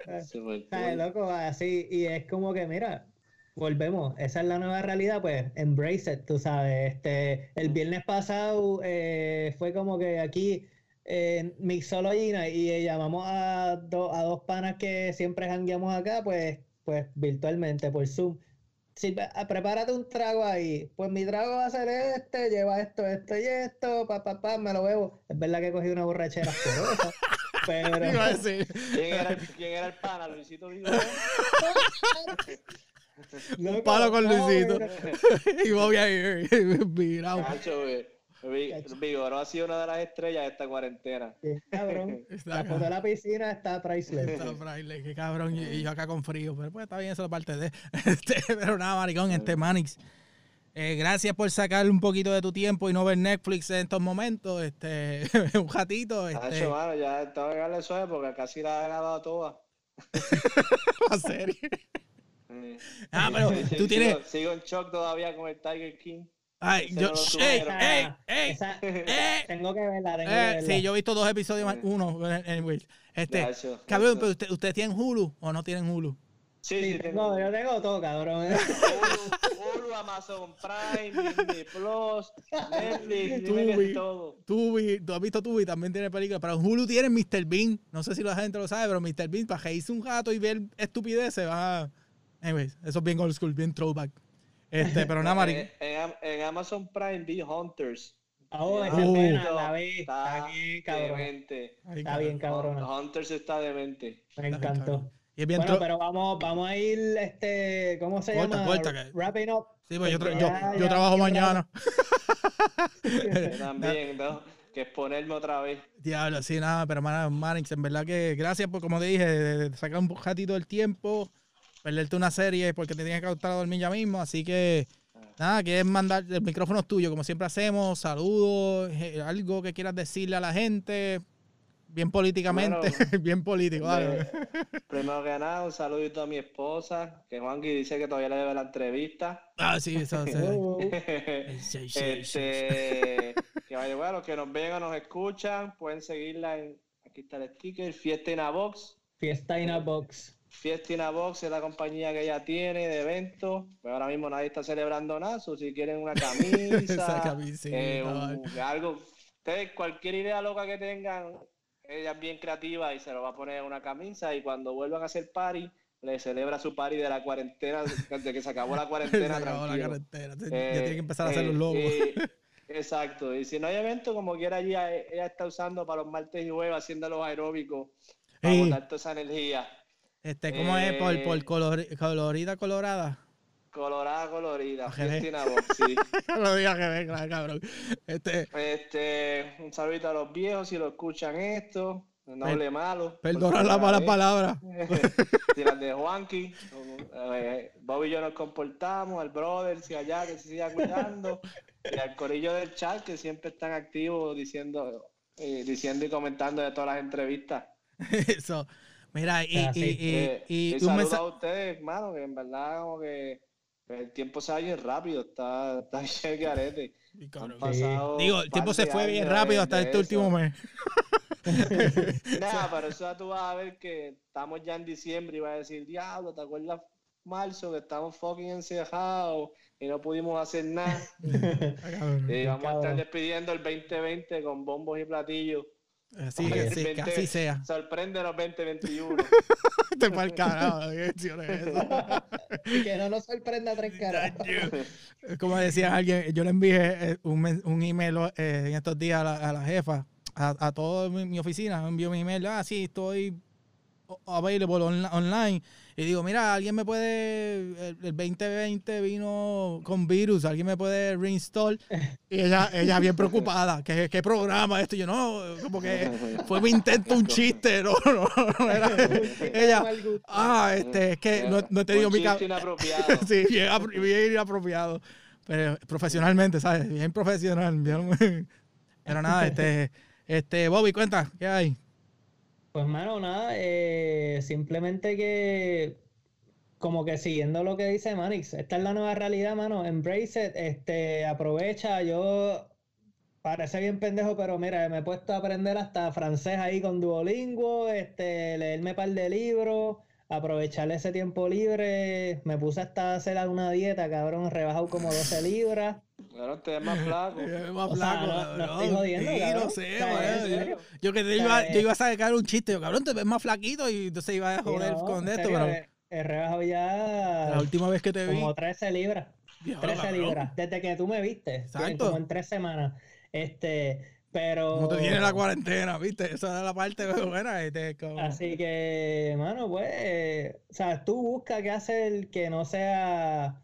C: Yeah, super
B: Ay,
C: cool.
B: loco, así, y es como que, mira, volvemos, esa es la nueva realidad, pues, embrace it, tú sabes, este, el viernes pasado eh, fue como que aquí en Mixologina y eh, llamamos a, do- a dos panas que siempre jangueamos acá, pues, pues, virtualmente, por Zoom. Sí, ah, prepárate un trago ahí. Pues mi trago va a ser este, lleva esto, esto y esto, pa, pa, pa, me lo bebo. Es verdad que cogí una borrachera asquerosa, pero...
C: ¿Quién era, el, quién era el pana? Luisito.
A: Un palo con
B: no,
A: Luisito. y Bobby ahí, virado.
C: Cacho, vi- vi- Vigorón ha sido una de las estrellas de esta cuarentena.
B: Cabrón.
A: Está
B: La de piscina está priceless.
A: Está fraile, qué cabrón. Y, yo acá con frío. Pero pues está bien, eso es parte de. Este, pero nada, maricón, este Manix. eh, gracias por sacar un poquito de tu tiempo y no ver Netflix en estos momentos. Este, un ratito. Este,
C: Cacho, mano, ya tengo que darle suave porque casi la he grabado toda.
A: la serie. Ah, pero tú tienes.
C: Sigo, sigo en shock todavía con el Tiger King.
A: Ay,
C: ese
A: yo.
C: no
A: ¡Ey,
C: pero-
A: ey, ey!
B: Esa- tengo que verla, tengo que
A: Eh,
B: verla.
A: sí, yo he visto dos episodios más. Uno, eh, anyways. Este, cabrón, pero usted- ¿ustedes tienen Hulu o no tienen Hulu?
C: Sí,
B: Sí,
C: sí,
B: tengo, yo tengo todo, cabrón.
C: Hulu, Hulu, Amazon Prime, Disney Plus, Netflix, que
A: Tubi.
C: todo.
A: Tubi, tú has visto Tubi, también tiene películas, pero en Hulu tiene Mr. Bean. No sé si la gente lo sabe, pero Mr. Bean, para reírse un gato y ver estupideces, va a... Anyways, eso es bien old school, bien throwback. Este, pero nada, marico.
C: En, en Am- en Amazon Prime vi Hunters.
B: Oh, esa es buena, la vi.
C: Está
B: Está bien, cabrón.
C: demente.
B: Está bien, cabrona.
C: Hunters está demente.
B: Me encantó.
A: Y es bien
B: Bueno, pero vamos, vamos a ir, este, ¿cómo se
A: Corta,
B: llama?
A: corta, que-
B: Wrapping up.
A: Sí, pues yo, tra-
B: porque
A: yo,
B: ya-
A: yo
B: ya-
A: trabajo
B: ya-
A: mañana.
C: Yo también, ¿no? Que exponerme otra vez.
A: Diablo, sí, nada, pero man- Manix, en verdad que gracias por, como te dije, sacar un ratito del tiempo, perderte una serie porque te tienes que acostar a dormir ya mismo, así que nada, quieres mandar, el micrófono es tuyo, como siempre hacemos, saludos, eh, algo que quieras decirle a la gente, bien políticamente, bien político, dale.
C: Primero que nada, un saludito a mi esposa, que Juanqui dice que todavía le debe la entrevista.
A: Ah, sí, eso, sí.
B: Oh,
A: Sí,
C: este, que vaya, bueno, los que nos ven o nos escuchan, pueden seguirla en, aquí está el sticker, Fiesta in a Box.
B: Fiesta in a box.
C: Fiesta in a Box es la compañía que ella tiene de eventos. Pues ahora mismo nadie está celebrando nada. si quieren una camisa,
A: Esa camisita,
C: eh, un- algo, ustedes cualquier idea loca que tengan, ella es bien creativa y se lo va a poner en una camisa. Y cuando vuelvan a hacer party, le celebra su party de la cuarentena, desde que se acabó la
A: Se
C: cuarentena.
A: acabó la carretera, ya
C: Eh,
A: tiene que empezar a hacer
C: eh,
A: los logos.
C: exacto. Y si no hay evento, como quiera, ella, ella está usando para los martes y jueves haciendo los aeróbicos para botar toda esa energía.
A: Este, ¿cómo es? Por, por
C: eh,
A: colori- colorida, colorada.
C: Colorada, colorida.
A: Ojere.
C: Fiesta in a Box, sí.
A: Lo dije que venga, cabrón. Este,
C: Este, un saludito a los viejos si lo escuchan esto. No hable malo.
A: perdona las malas palabras.
C: Si las de Juanqui. eh, Bobby y yo nos comportamos. Al brother, si allá, que se siga cuidando. Y al corillo del chat, que siempre están activos diciendo, eh, diciendo y comentando de todas las entrevistas.
A: Eso. Mira, y, y,
C: Eh,
A: y
C: y
A: un
C: saludo a ustedes, hermano, que en verdad como que el tiempo se va bien rápido. Está, está bien que arete.
A: Y,
C: Han
A: cabrón,
C: pasado
A: Digo, el tiempo se fue bien rápido hasta este
C: eso.
A: último mes.
C: Nada, pero eso ya tú vas a ver que estamos ya en diciembre y vas a decir, diablo, ¿te acuerdas marzo que estamos fucking encerrados y no pudimos hacer nada?
A: Cabrón.
C: Y vamos a estar despidiendo el 2020 con bombos y platillos.
A: Así, que
C: 20
A: así sea.
C: Sorpréndenos 2021.
A: Te.
B: Y que no nos sorprenda tres caras.
A: Como decía alguien, yo le envié eh, un, un email eh, en estos días a la, a la jefa, a, a toda mi, mi oficina, me envió mi email, ah, sí, estoy available online. Y digo, mira, alguien me puede, el, 2020 vino con virus, alguien me puede reinstall. Y ella, ella bien preocupada, ¿qué, qué programa esto? Y yo, no, como que fue mi intento un chiste, no, no, no era. ella, ah, este, es que no, no te digo mi
C: inapropiado.
A: sí, bien, bien inapropiado. Pero profesionalmente, ¿sabes? Bien profesional. Pero nada, este, este, Bobby, cuenta, ¿qué hay?
B: Pues, mano, nada, eh, simplemente que, como que siguiendo lo que dice Manix, esta es la nueva realidad, mano, embrace it, este, aprovecha, yo parece bien pendejo, pero mira, me he puesto a aprender hasta francés ahí con Duolingo, este, leerme un par de libros, aprovechar ese tiempo libre, me puse hasta a hacer alguna dieta, cabrón, rebajado como 12 libras.
C: Claro, te ves más flaco.
A: más flaco.
B: no, no, estoy jodiendo, sí,
A: no sé, yo, yo, que te iba, yo iba a sacar un chiste, yo, cabrón, te ves más flaquito y entonces iba a joder con esto, pero...
B: He rebajado ya...
A: La última vez que te vi...
B: Como 13 libras. 13 libras. Desde que tú me viste. Exacto. Como en tres semanas. Este... Pero.
A: Como te viene la cuarentena, ¿viste? Esa es la parte buena. Este,
B: Así que, mano, pues. o sea, tú busca qué hacer que no sea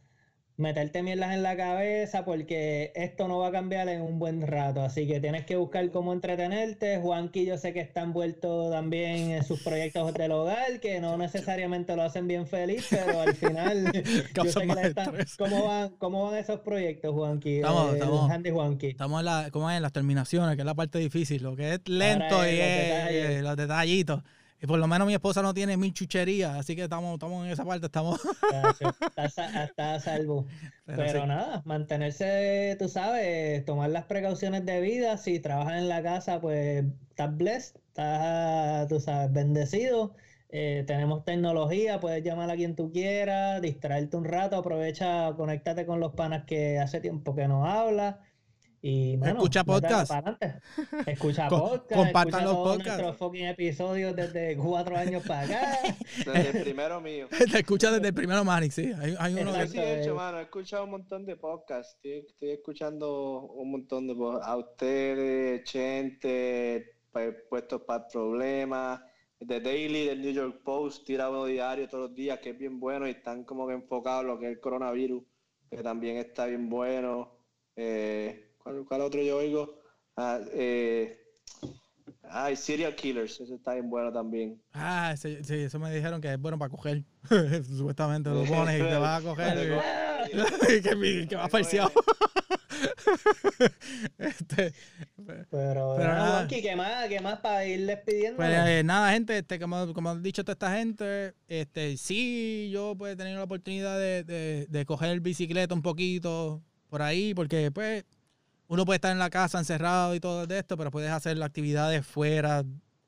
B: meterte mierdas en la cabeza porque esto no va a cambiar en un buen rato. Así que tienes que buscar cómo entretenerte. Juanqui yo sé que está envuelto también en sus proyectos del hogar, que no necesariamente lo hacen bien feliz, pero al final yo sé que ¿cómo, van, ¿Cómo van esos proyectos, Juanqui?
A: Estamos, estamos,
B: Juanqui.
A: estamos en, la, ¿cómo es? en las terminaciones, que es la parte difícil. Lo que es lento y los detallitos. Y por lo menos mi esposa no tiene mil chucherías, así que estamos, estamos en esa parte, estamos.
B: Está, a salvo. Pero, nada, mantenerse, tú sabes, tomar las precauciones debidas. Si trabajas en la casa, pues estás blessed, estás, tú sabes, bendecido. Eh, tenemos tecnología, puedes llamar a quien tú quieras, distraerte un rato, aprovecha, conéctate con los panas que hace tiempo que no hablas. Y,
A: escucha podcast.
B: Escucha podcast.
A: Compartan los podcasts.
B: Nuestros fucking episodios desde cuatro años para acá.
C: Desde el primero mío.
A: Te escucha desde el primero Manix, sí. Hay, hay
C: uno de... Sí, hecho, mano. He escuchado un montón de podcasts. Estoy, estoy escuchando un montón de podcasts. A ustedes, Chente, puestos para problemas. The Daily del New York Post tira uno diario todos los días, que es bien bueno y están como que enfocados en lo que es el coronavirus, que también está bien bueno. Eh, ¿Cuál, otro yo oigo? Ah, eh, Ay, Serial Killers, ese está bien bueno también.
A: Ah, sí, eso me dijeron que es bueno para coger. Supuestamente lo pones y te vas a coger. y, que, que va falseado.
B: este, pero, nada. ¿qué más, ¿qué más para ir despidiendo?
A: Pues eh, nada, gente, este, como, como han dicho toda esta gente, este, sí, yo pues he tenido la oportunidad de, de, de coger bicicleta un poquito por ahí, porque pues uno puede estar en la casa encerrado y todo esto, pero puedes hacer actividades fuera,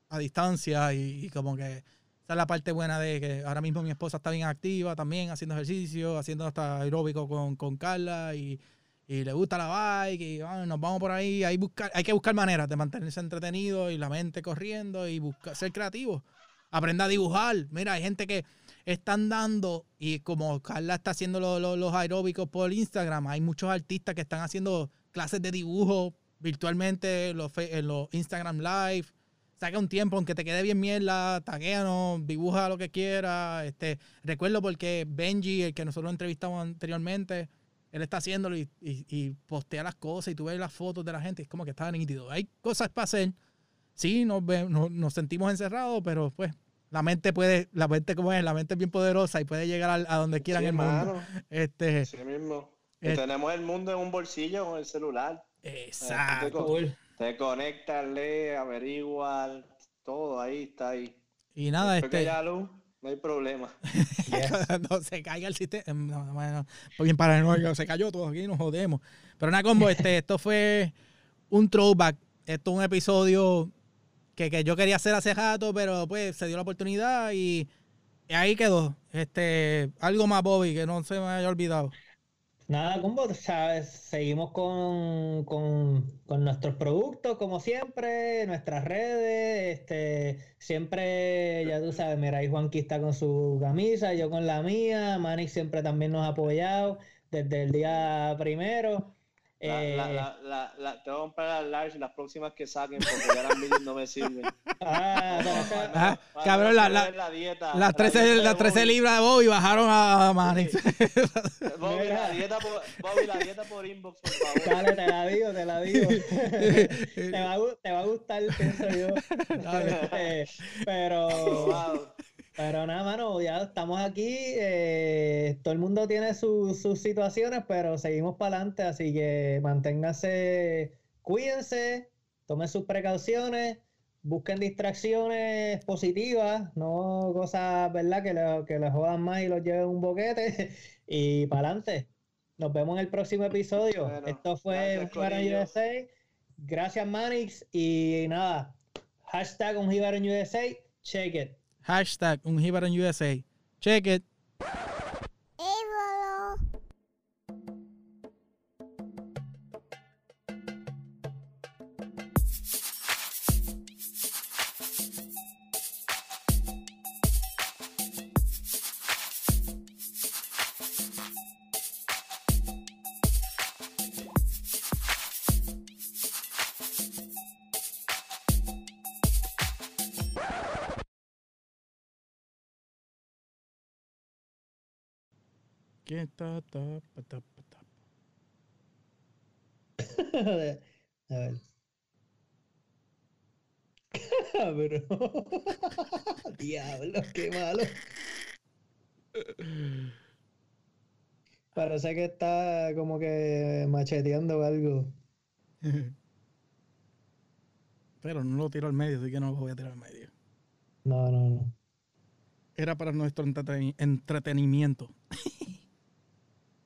A: a distancia y, como que esa es la parte buena de que ahora mismo mi esposa está bien activa también, haciendo ejercicio, haciendo hasta aeróbico con, con Carla y, le gusta la bike y nos vamos por ahí. Hay, buscar, hay que buscar maneras de mantenerse entretenido y la mente corriendo y buscar, ser creativo. Aprenda a dibujar. Mira, hay gente que están dando, y como Carla está haciendo los aeróbicos por Instagram, hay muchos artistas que están haciendo clases de dibujo virtualmente en los, en los Instagram Live. Saca un tiempo, aunque te quede bien mierda, taguéanos, dibuja lo que quiera. Este, recuerdo porque Benji, el que nosotros entrevistamos anteriormente, él está haciéndolo y, y, postea las cosas y tú ves las fotos de la gente. Es como que está nítido. Hay cosas para hacer. Sí, nos, nos, sentimos encerrados, pero pues la mente puede, la mente como es, la mente es bien poderosa y puede llegar a, donde quieran en el mundo. Este,
C: sí mismo. Eh, tenemos el mundo en un bolsillo con el celular.
A: Exacto.
C: Te, conectas, lees, averiguas, todo ahí está ahí.
A: Y nada, este.
C: no hay problema.
A: no se caiga el sistema. No, bueno, bien paranoico, se cayó todo aquí, nos jodemos. Pero nada, combo, este, esto fue un throwback. Esto es un episodio que, que, yo quería hacer hace rato, pero pues se dio la oportunidad y, y ahí quedó. Este, algo más, Bobby, que no se me haya olvidado.
B: Nada, Combo, ¿sabes? seguimos con, nuestros productos, como siempre, nuestras redes, este, siempre, ya tú sabes, mira, ahí Juanqui está con su camisa, yo con la mía, Manix siempre también nos ha apoyado desde el día primero.
C: La,
B: Eh,
C: la, la, la, la- tengo que comprar las large las próximas que saquen porque ya las medium no me sirven.
B: ah, no, o sea,
A: Ah, cabrón,
C: no
A: la- la-
C: perder la dieta,
A: Las
C: la
A: 13,
C: dieta de
A: las 13
C: Bobby.
A: libras de Bobby bajaron a Manix.
C: Bobby,
B: Mira.
C: la dieta por, Bobby, la dieta por inbox, por favor.
B: Dale, te la digo, te la digo. te, va a, te va a gustar, pienso yo. Eh, pero,
C: Wow.
B: Pero nada, mano, ya estamos aquí. eh, todo el mundo tiene su- sus situaciones, pero seguimos para adelante. Así que manténganse, cuídense, tomen sus precauciones, busquen distracciones positivas, no cosas, ¿verdad?, que, le- que les jodan más y los lleven un boquete. Y para adelante. Nos vemos en el próximo episodio.
C: Bueno,
B: Esto fue
C: corillo.
B: USA. Gracias, Manix. Y nada, hashtag un USA. Check it.
A: Hashtag un USA. Check it. ¿Qué ta, ta, pa, ta, pa, ta?
B: A ver. Cabrón. Diablo, qué malo. Parece que está como que macheteando algo.
A: Pero no lo tiro al medio, así que no lo voy a tirar al medio.
B: No, no, no.
A: Era para nuestro entreteni- entretenimiento.